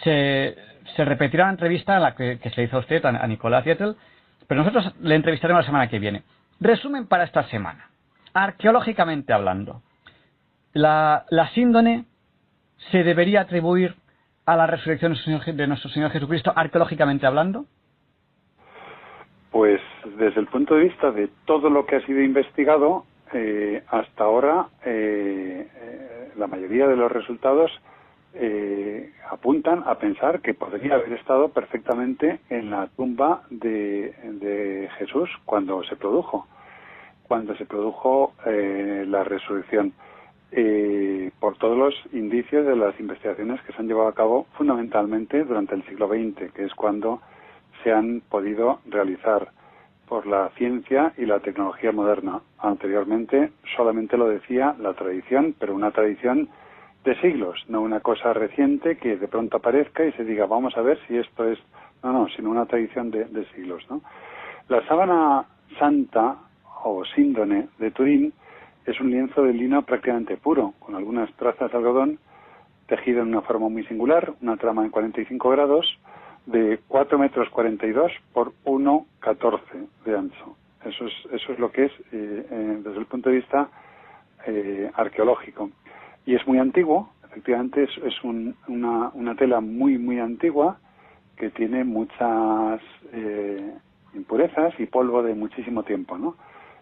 se, se repetirá la entrevista la que, se le hizo a usted, a, Nicolás Dietel, pero nosotros le entrevistaremos la semana que viene. Resumen para esta semana. Arqueológicamente hablando, la, síndone se debería atribuir a la resurrección de nuestro Señor Jesucristo, arqueológicamente hablando? Pues desde el punto de vista de todo lo que ha sido investigado, eh, hasta ahora eh, eh, la mayoría de los resultados eh, apuntan a pensar que podría haber estado perfectamente en la tumba de, Jesús cuando se produjo, cuando se produjo eh, la resurrección. eh, por todos los indicios de las investigaciones que se han llevado a cabo fundamentalmente durante el siglo XX, que es cuando se han podido realizar por la ciencia y la tecnología moderna. Anteriormente solamente lo decía la tradición, pero una tradición de siglos, no una cosa reciente que de pronto aparezca y se diga vamos a ver si esto es no no, sino una tradición de, de siglos, ¿no? La sábana santa o síndone de Turín es un lienzo de lino prácticamente puro, con algunas trazas de algodón, tejido en una forma muy singular, una trama en 45 grados, de 4 metros 42 por 1,14 de ancho. Eso es, eso es lo que es eh, eh, desde el punto de vista eh, arqueológico. Y es muy antiguo, efectivamente es, un, una, una, tela muy, muy antigua que tiene muchas impurezas y polvo de muchísimo tiempo, ¿no?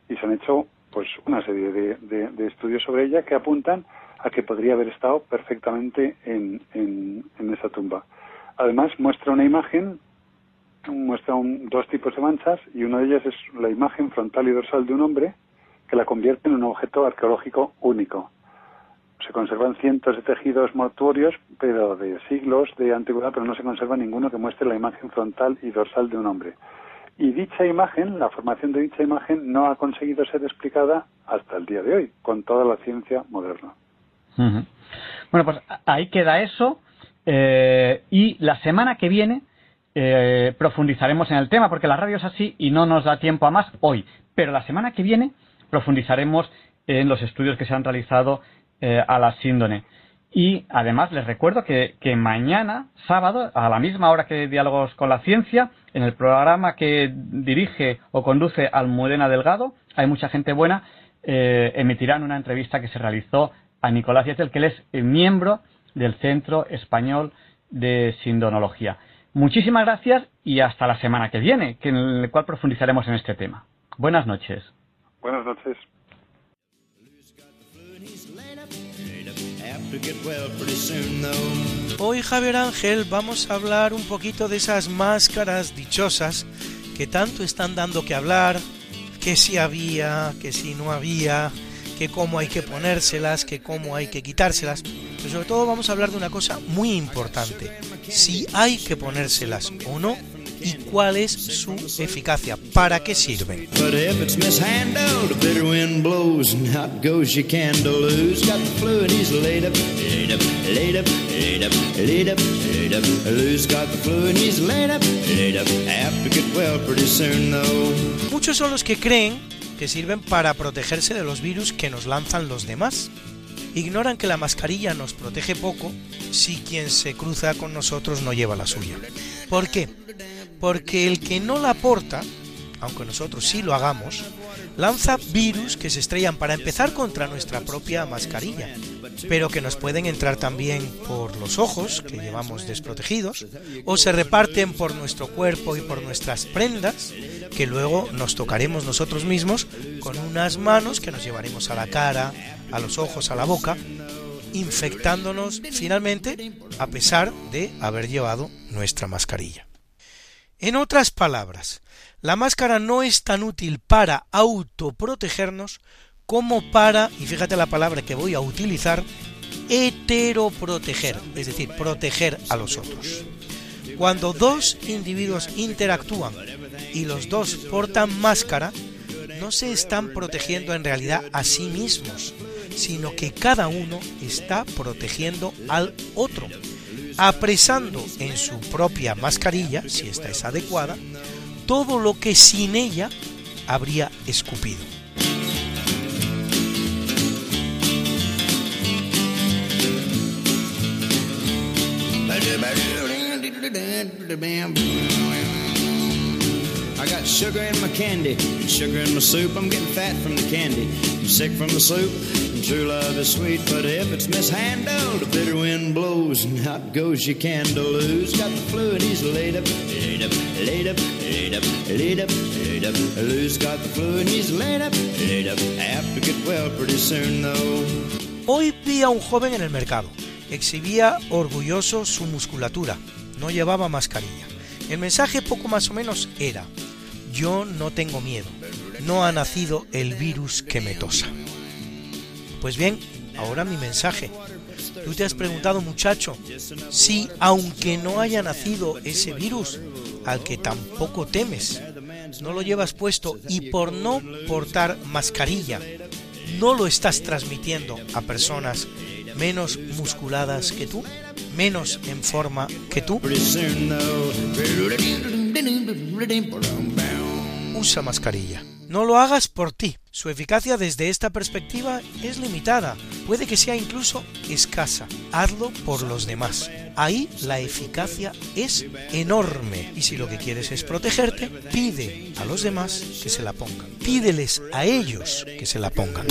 Y se han hecho pues una serie de, estudios sobre ella que apuntan a que podría haber estado perfectamente en, en, en esa tumba. Además muestra una imagen, muestra un, dos tipos de manchas y una de ellas es la imagen frontal y dorsal de un hombre que la convierte en un objeto arqueológico único. Se conservan cientos de tejidos mortuorios, pero de siglos de antigüedad, pero no se conserva ninguno que muestre la imagen frontal y dorsal de un hombre. Y dicha imagen, la formación de dicha imagen, no ha conseguido ser explicada hasta el día de hoy, con toda la ciencia moderna. Bueno, pues ahí queda eso. Eh, y la semana que viene eh, profundizaremos en el tema, porque la radio es así y no nos da tiempo a más hoy. Pero la semana que viene profundizaremos en los estudios que se han realizado eh, a la síndone. Y además les recuerdo que, mañana, sábado, a la misma hora que Diálogos con la Ciencia, en el programa que dirige o conduce Almudena Delgado, hay mucha gente buena, eh, emitirán una entrevista que se realizó a Nicolás Yetel, que él es miembro del Centro Español de Sindonología. Muchísimas gracias y hasta la semana que viene, que en el cual profundizaremos en este tema. Buenas noches. Buenas noches. Hoy, Javier Ángel, vamos a hablar un poquito de esas máscaras dichosas que tanto están dando que hablar, que si había, que si no había, que cómo hay que ponérselas, que cómo hay que quitárselas. Pero sobre todo vamos a hablar de una cosa muy importante, si hay que ponérselas o no y cuál es su eficacia, para qué sirven. Muchos son los que creen que sirven para protegerse de los virus que nos lanzan los demás. Ignoran que la mascarilla nos protege poco si quien se cruza con nosotros no lleva la suya. ¿Por qué? Porque el que no la porta, aunque nosotros sí lo hagamos, lanza virus que se estrellan para empezar contra nuestra propia mascarilla, pero que nos pueden entrar también por los ojos, que llevamos desprotegidos, o se reparten por nuestro cuerpo y por nuestras prendas, que luego nos tocaremos nosotros mismos con unas manos que nos llevaremos a la cara, a los ojos, a la boca, infectándonos finalmente a pesar de haber llevado nuestra mascarilla. En otras palabras, la máscara no es tan útil para autoprotegernos como para, y fíjate la palabra que voy a utilizar, heteroproteger, es decir, proteger a los otros. Cuando dos individuos interactúan y los dos portan máscara, no se están protegiendo en realidad a sí mismos, sino que cada uno está protegiendo al otro, apresando en su propia mascarilla, si esta es adecuada, todo lo que sin ella habría escupido. I got sugar in my candy and sugar in my soup. I'm getting fat from the candy. I'm sick from the soup. And true love is sweet, but if it's mishandled, the bitter wind blows and out goes your candle. Who's got the flu and he's laid up, laid up, laid up, laid up, laid up, laid up. Who's got the flu and he's laid up, laid up. Have to get well pretty soon though. Hoy vi a un joven en el mercado. Exhibía orgulloso su musculatura. No llevaba mascarilla. El mensaje poco más o menos era, yo no tengo miedo, no ha nacido el virus que me tosa. Pues bien, ahora mi mensaje. Tú te has preguntado, muchacho, si aunque no haya nacido ese virus, al que tampoco temes, no lo llevas puesto y por no portar mascarilla, no lo estás transmitiendo a personas menos musculadas que tú, menos en forma que tú. Usa mascarilla. No lo hagas por ti. Su eficacia desde esta perspectiva es limitada, puede que sea incluso escasa. Hazlo por los demás. Ahí la eficacia es enorme y si lo que quieres es protegerte, pide a los demás que se la pongan. Pídeles a ellos que se la pongan.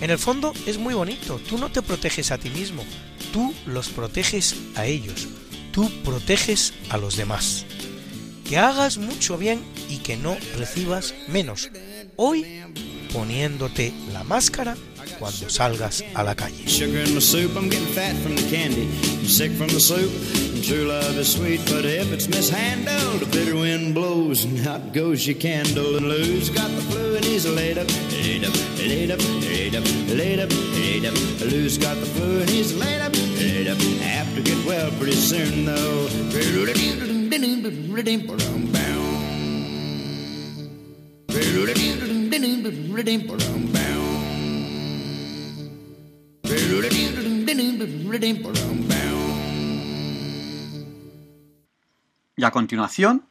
En el fondo es muy bonito. Tú no te proteges a ti mismo, tú los proteges a ellos, tú proteges a los demás. Que hagas mucho bien y que no recibas menos. Hoy poniéndote la máscara cuando salgas a la calle. Y a continuación,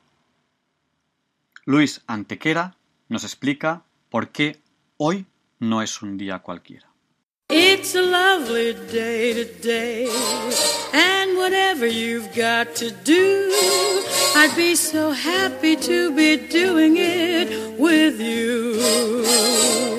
Luis Antequera nos explica por qué hoy no es un día cualquiera. It's a lovely day today, and whatever you've got to do, I'd be so happy to be doing it with you.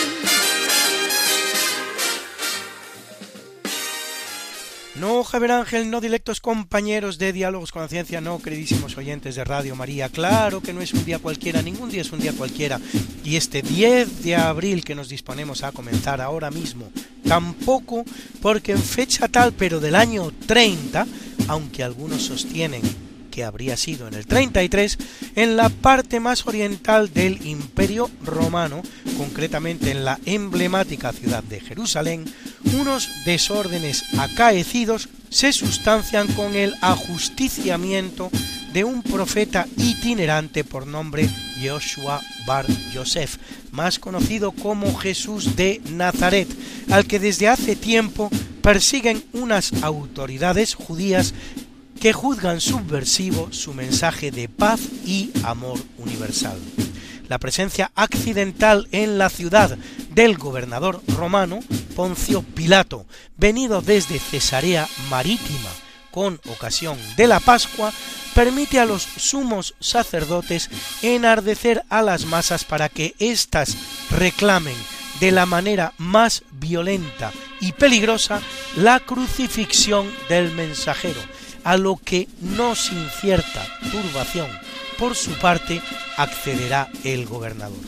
No, Javier Ángel, no directos compañeros de Diálogos con la Ciencia, no, queridísimos oyentes de Radio María. Claro que no es un día cualquiera, ningún día es un día cualquiera. Y este 10 de abril que nos disponemos a comenzar ahora mismo, tampoco, porque en fecha tal, pero del año 30, aunque algunos sostienen que habría sido en el 33, en la parte más oriental del Imperio Romano, concretamente en la emblemática ciudad de Jerusalén, unos desórdenes acaecidos se sustancian con el ajusticiamiento de un profeta itinerante por nombre Joshua Bar Yosef, más conocido como Jesús de Nazaret, al que desde hace tiempo persiguen unas autoridades judías que juzgan subversivo su mensaje de paz y amor universal. La presencia accidental en la ciudad del gobernador romano Poncio Pilato, venido desde Cesarea Marítima con ocasión de la Pascua, permite a los sumos sacerdotes enardecer a las masas para que éstas reclamen de la manera más violenta y peligrosa la crucifixión del mensajero, a lo que no sin cierta turbación por su parte accederá el gobernador.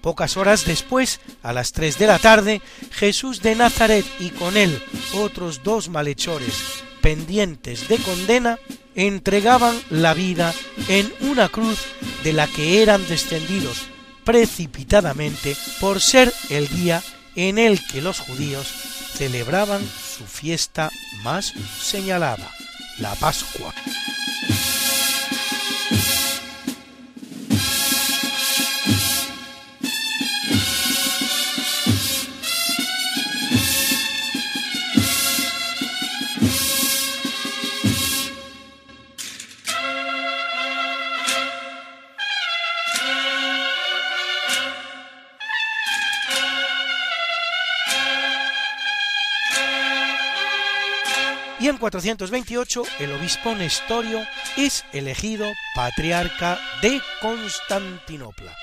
Pocas horas después, a las tres de la tarde, Jesús de Nazaret y con él otros dos malhechores pendientes de condena entregaban la vida en una cruz de la que eran descendidos precipitadamente por ser el día en el que los judíos celebraban su fiesta más señalada, la Pascua. Y en 428 el obispo Nestorio es elegido patriarca de Constantinopla.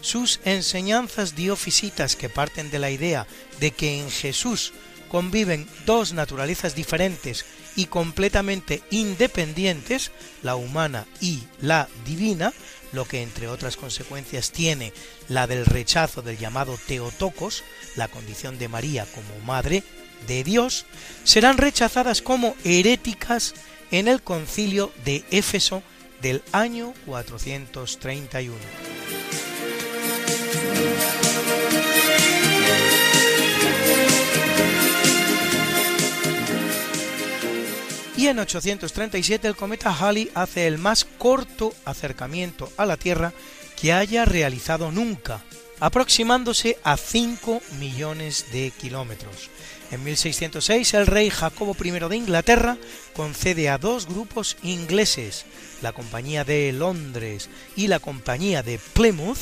Sus enseñanzas diofisitas que parten de la idea de que en Jesús conviven dos naturalezas diferentes y completamente independientes, la humana y la divina, lo que entre otras consecuencias tiene la del rechazo del llamado Teotocos, la condición de María como madre de Dios, serán rechazadas como heréticas en el concilio de Éfeso del año 431. Y en 837 el cometa Halley hace el más corto acercamiento a la Tierra que haya realizado nunca, aproximándose a 5 millones de kilómetros. En 1606 el rey Jacobo I de Inglaterra concede a dos grupos ingleses, la Compañía de Londres y la Compañía de Plymouth,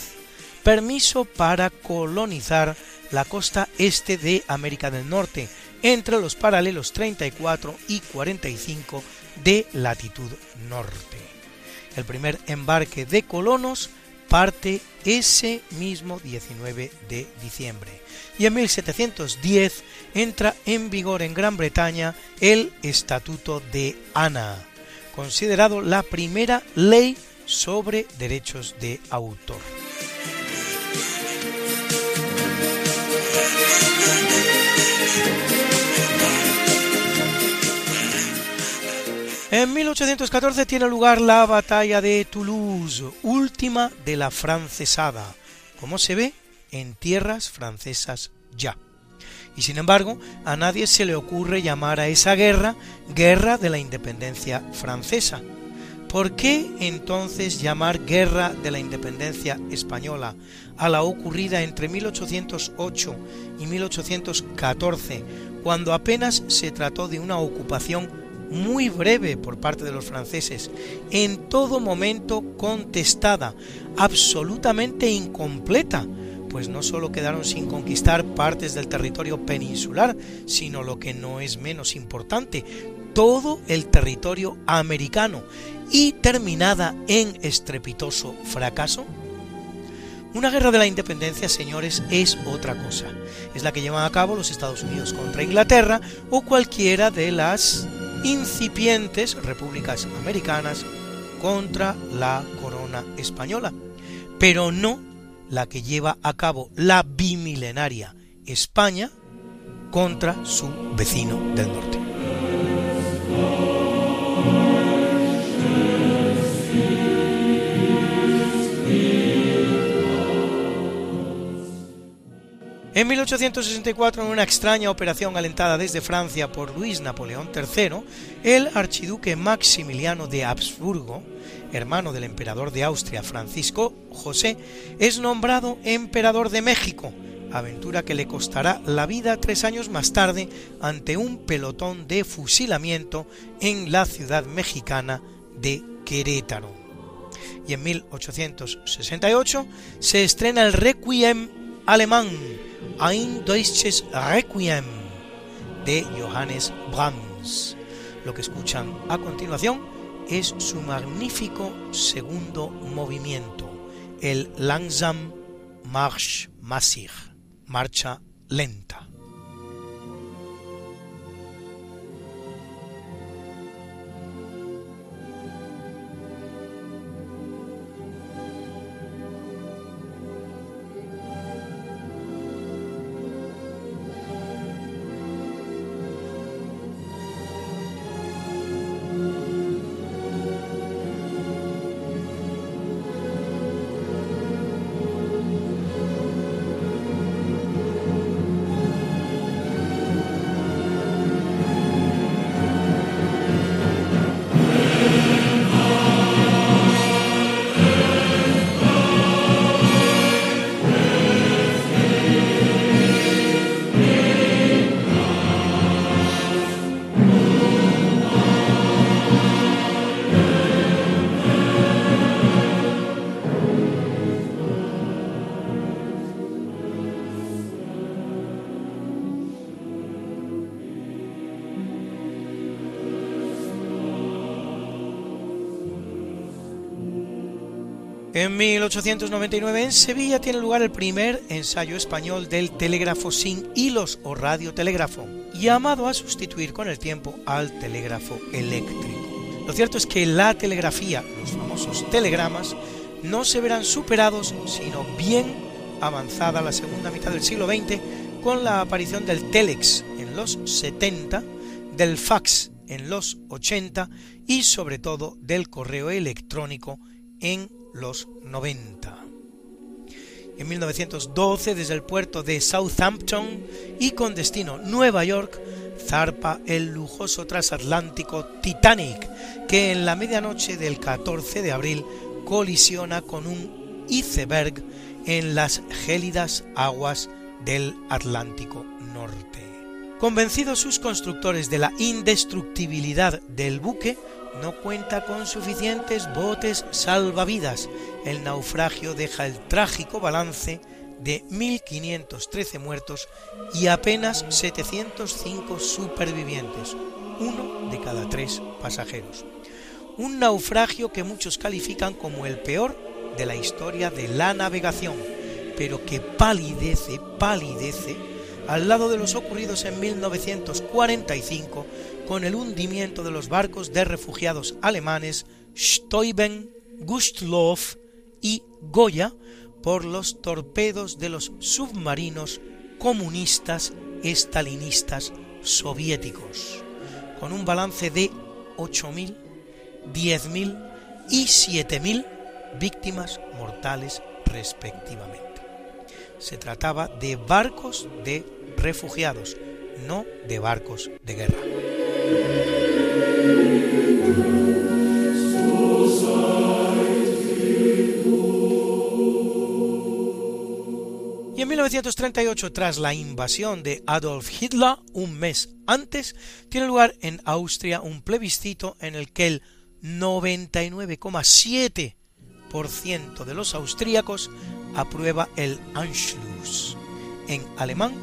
permiso para colonizar la costa este de América del Norte, entre los paralelos 34 y 45 de latitud norte. El primer embarque de colonos parte ese mismo 19 de diciembre y en 1710 entra en vigor en Gran Bretaña el Estatuto de Ana, considerado la primera ley sobre derechos de autor. En 1814 tiene lugar la batalla de Toulouse, última de la francesada, como se ve en tierras francesas ya. Y sin embargo, a nadie se le ocurre llamar a esa guerra Guerra de la Independencia Francesa. ¿Por qué entonces llamar Guerra de la Independencia Española a la ocurrida entre 1808 y 1814, cuando apenas se trató de una ocupación muy breve por parte de los franceses, en todo momento contestada, absolutamente incompleta, pues no solo quedaron sin conquistar partes del territorio peninsular, sino lo que no es menos importante, todo el territorio americano, y terminada en estrepitoso fracaso? Una guerra de la independencia, señores, es otra cosa. Es la que llevan a cabo los Estados Unidos contra Inglaterra o cualquiera de las incipientes repúblicas americanas contra la corona española, pero no la que lleva a cabo la bimilenaria España contra su vecino del norte. En 1864, en una extraña operación alentada desde Francia por Luis Napoleón III, el archiduque Maximiliano de Habsburgo, hermano del emperador de Austria Francisco José, es nombrado emperador de México, aventura que le costará la vida tres años más tarde ante un pelotón de fusilamiento en la ciudad mexicana de Querétaro. Y en 1868 se estrena el Requiem alemán, Ein deutsches Requiem de Johannes Brahms. Lo que escuchan a continuación es su magnífico segundo movimiento, el Langsam Marsch Massig, marcha lenta. En 1899 en Sevilla tiene lugar el primer ensayo español del telégrafo sin hilos o radiotelégrafo, llamado a sustituir con el tiempo al telégrafo eléctrico. Lo cierto es que la telegrafía, los famosos telegramas, no se verán superados sino bien avanzada la segunda mitad del siglo XX con la aparición del telex en los 70, del fax en los 80 y sobre todo del correo electrónico en los 90. En 1912, desde el puerto de Southampton y con destino Nueva York, zarpa el lujoso transatlántico Titanic, que en la medianoche del 14 de abril colisiona con un iceberg en las gélidas aguas del Atlántico Norte. Convencidos sus constructores de la indestructibilidad del buque, no cuenta con suficientes botes salvavidas. El naufragio deja el trágico balance de 1.513 muertos y apenas 705 supervivientes, uno de cada tres pasajeros. Un naufragio que muchos califican como el peor de la historia de la navegación, pero que palidece, palidece al lado de los ocurridos en 1945 con el hundimiento de los barcos de refugiados alemanes Steuben, Gustloff y Goya por los torpedos de los submarinos comunistas estalinistas soviéticos, con un balance de 8.000, 10.000 y 7.000 víctimas mortales respectivamente. Se trataba de barcos de refugiados, no de barcos de guerra. Y en 1938, tras la invasión de Adolf Hitler, un mes antes, tiene lugar en Austria un plebiscito en el que el 99,7% de los austríacos aprueba el Anschluss, en alemán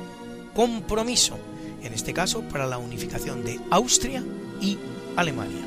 compromiso, en este caso para la unificación de Austria y Alemania.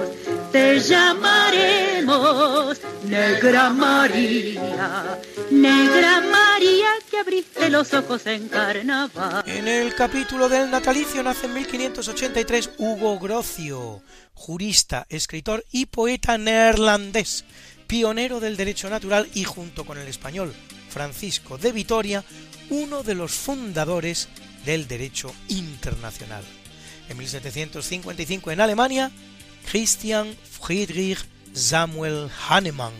Te llamaremos Negra María, Negra María que abriste los ojos en carnaval. En el capítulo del natalicio nace en 1583 Hugo Grocio, jurista, escritor y poeta neerlandés, pionero del derecho natural y junto con el español Francisco de Vitoria, uno de los fundadores del derecho internacional. En 1755 en Alemania, Christian Friedrich Samuel Hahnemann,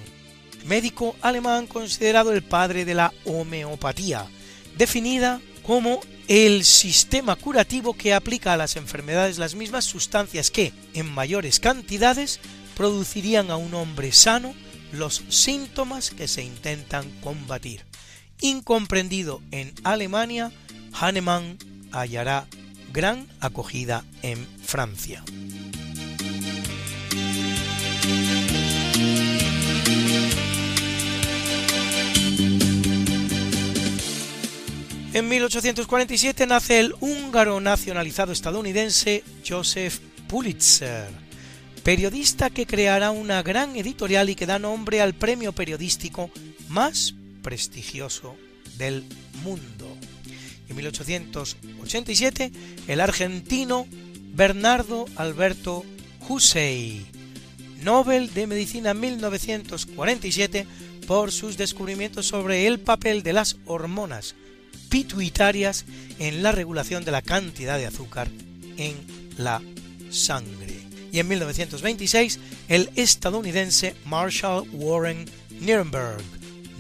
médico alemán considerado el padre de la homeopatía, definida como el sistema curativo que aplica a las enfermedades las mismas sustancias que, en mayores cantidades, producirían a un hombre sano los síntomas que se intentan combatir. Incomprendido en Alemania, Hahnemann hallará gran acogida en Francia. En 1847 nace el húngaro nacionalizado estadounidense Joseph Pulitzer, periodista que creará una gran editorial y que da nombre al premio periodístico más prestigioso del mundo. En 1887, el argentino Bernardo Alberto Hussey, Nobel de Medicina 1947 por sus descubrimientos sobre el papel de las hormonas pituitarias en la regulación de la cantidad de azúcar en la sangre. Y en 1926, el estadounidense Marshall Warren Nirenberg,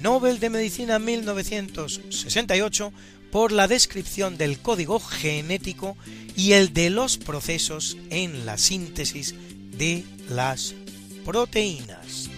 Nobel de Medicina 1968 por la descripción del código genético y el de los procesos en la síntesis de las proteínas.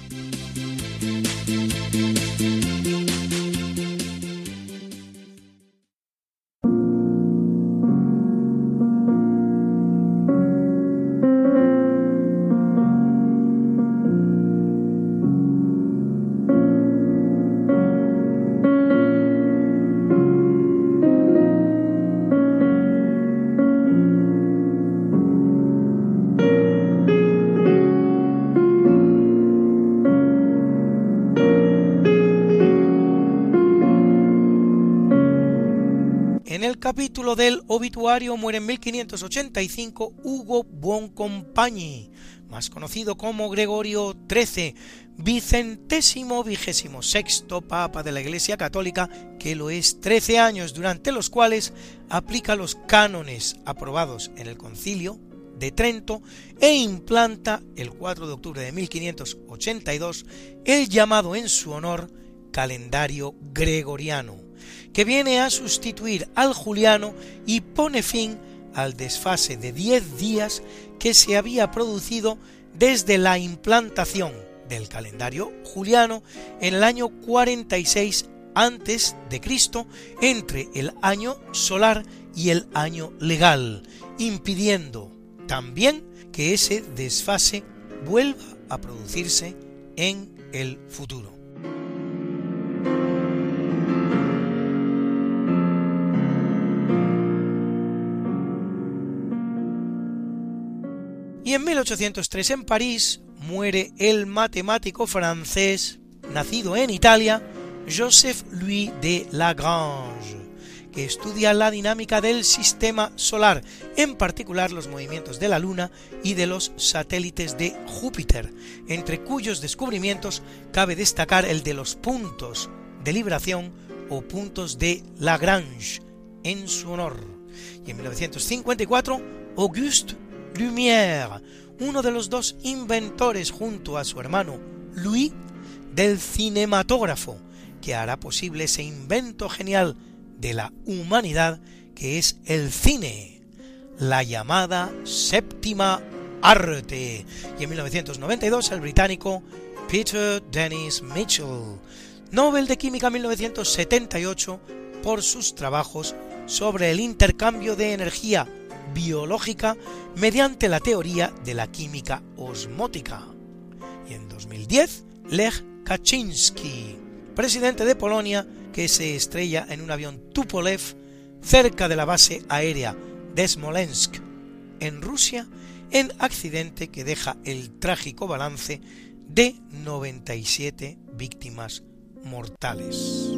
Capítulo del obituario muere en 1585 Hugo Buoncompagni, más conocido como Gregorio XIII, vicentésimo vigésimo sexto Papa de la Iglesia Católica, que lo es 13 años, durante los cuales aplica los cánones aprobados en el concilio de Trento e implanta el 4 de octubre de 1582 el llamado en su honor calendario gregoriano que viene a sustituir al juliano y pone fin al desfase de 10 días que se había producido desde la implantación del calendario juliano en el año 46 antes de Cristo entre el año solar y el año legal, impidiendo también que ese desfase vuelva a producirse en el futuro. En 1803 en París muere el matemático francés, nacido en Italia, Joseph Louis de Lagrange, que estudia la dinámica del sistema solar, en particular los movimientos de la Luna y de los satélites de Júpiter, entre cuyos descubrimientos cabe destacar el de los puntos de libración o puntos de Lagrange, en su honor. Y en 1954, Auguste Lumière, uno de los dos inventores junto a su hermano Louis del cinematógrafo, que hará posible ese invento genial de la humanidad que es el cine, la llamada séptima arte. Y en 1992 el británico Peter Dennis Mitchell, Nobel de Química 1978 por sus trabajos sobre el intercambio de energía biológica mediante la teoría de la química osmótica. Y en 2010, Lech Kaczynski, presidente de Polonia, que se estrella en un avión Tupolev cerca de la base aérea de Smolensk, en Rusia, en accidente que deja el trágico balance de 97 víctimas mortales.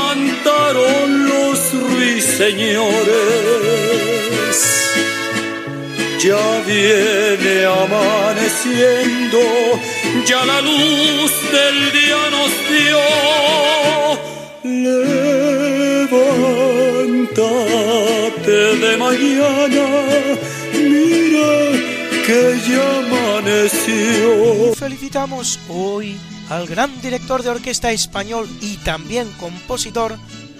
cantaron los ruiseñores. Ya viene amaneciendo, ya la luz del día nos dio. Levántate de mañana, mira que ya amaneció. Felicitamos hoy al gran director de orquesta español y también compositor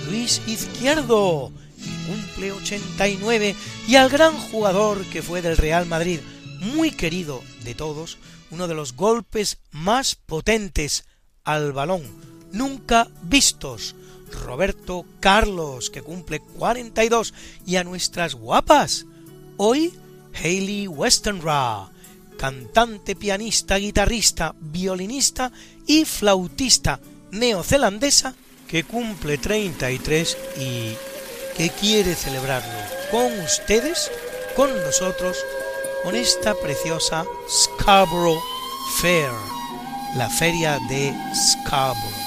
Luis Izquierdo, que cumple 89, y al gran jugador que fue del Real Madrid, muy querido de todos, uno de los golpes más potentes al balón, nunca vistos, Roberto Carlos, que cumple 42, y a nuestras guapas, hoy Hayley Westenra, cantante, pianista, guitarrista, violinista y flautista neozelandesa que cumple 33 y que quiere celebrarlo con ustedes, con nosotros, con esta preciosa Scarborough Fair, la feria de Scarborough.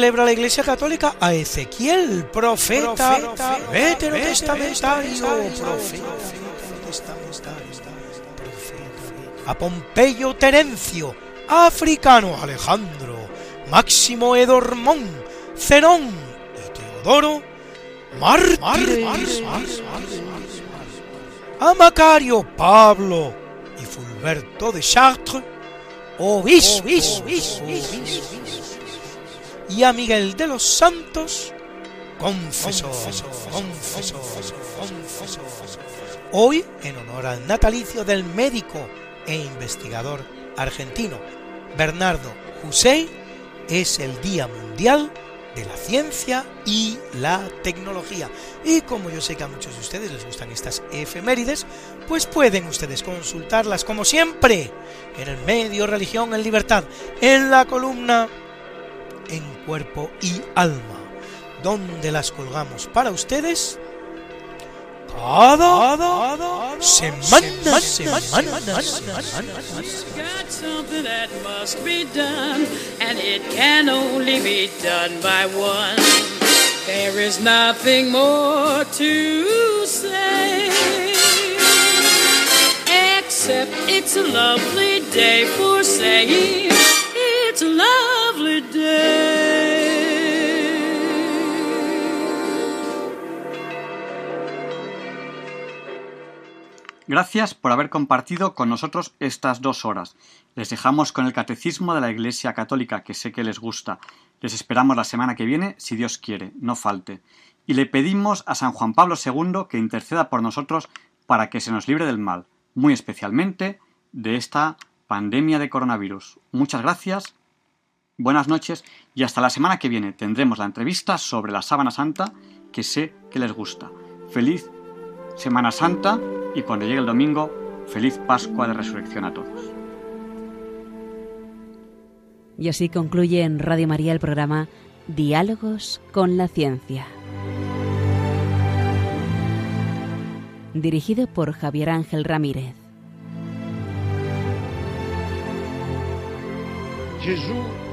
Celebra la Iglesia Católica a Ezequiel, profeta, veterotestamentario, a Pompeyo Terencio, africano Alejandro, Máximo Edormón, Zenón y Teodoro, mártires, a Macario Pablo y Fulberto de Chartres, obispos, y a Miguel de los Santos, confesor, confesor. Hoy, en honor al natalicio del médico e investigador argentino Bernardo Hussein, es el Día Mundial de la Ciencia y la Tecnología. Y como yo sé que a muchos de ustedes les gustan estas efemérides, pues pueden ustedes consultarlas como siempre en el medio Religión en Libertad, en la columna en cuerpo y alma, donde las colgamos para ustedes cada, cada semana, semana, got something that must be done, and it can only be done by one. There is nothing more to say, except it's a lovely day for saying Gracias por haber compartido con nosotros estas dos horas. Les dejamos con el Catecismo de la Iglesia Católica, que sé que les gusta. Les esperamos la semana que viene, si Dios quiere, no falte. Y le pedimos a San Juan Pablo II que interceda por nosotros para que se nos libre del mal, muy especialmente de esta pandemia de coronavirus. Muchas gracias, buenas noches y hasta la semana que viene tendremos la entrevista sobre la sábana santa que sé que les gusta. Feliz Semana Santa y cuando llegue el domingo, feliz Pascua de Resurrección a todos. Y así concluye en Radio María el programa Diálogos con la Ciencia. Dirigido por Javier Ángel Ramírez. Gesù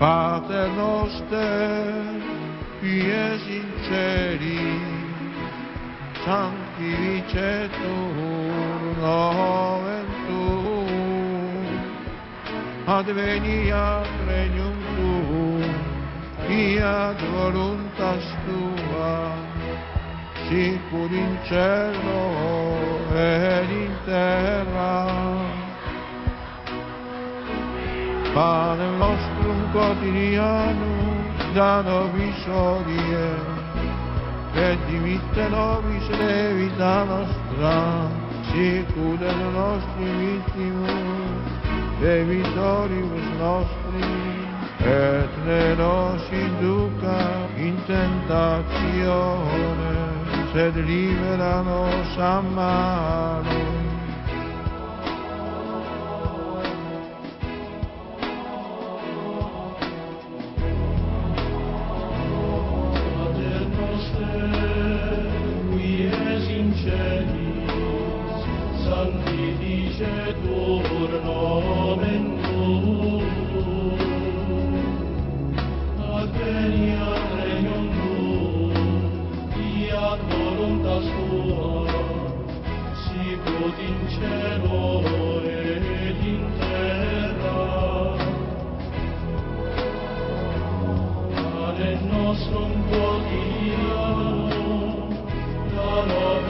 Pater noster, qui es in celi, sanctificetur nomen tuum, adveniat regnum tuum, fiat voluntas tua, sicur in cielo ed in terra. Panem nostrum quotidianum da nobis odie, et dimitte nobis levita nostra, sicut et nostri vittimus, debitoribus nostri, et ne nos induca in tentatione, sed libera nos a malo. dicetur nomen tuum. Ad veniat regnum tuum, fiat voluntas tua, sicut in cielo et in terra. Ad et nostrum quotidiano, da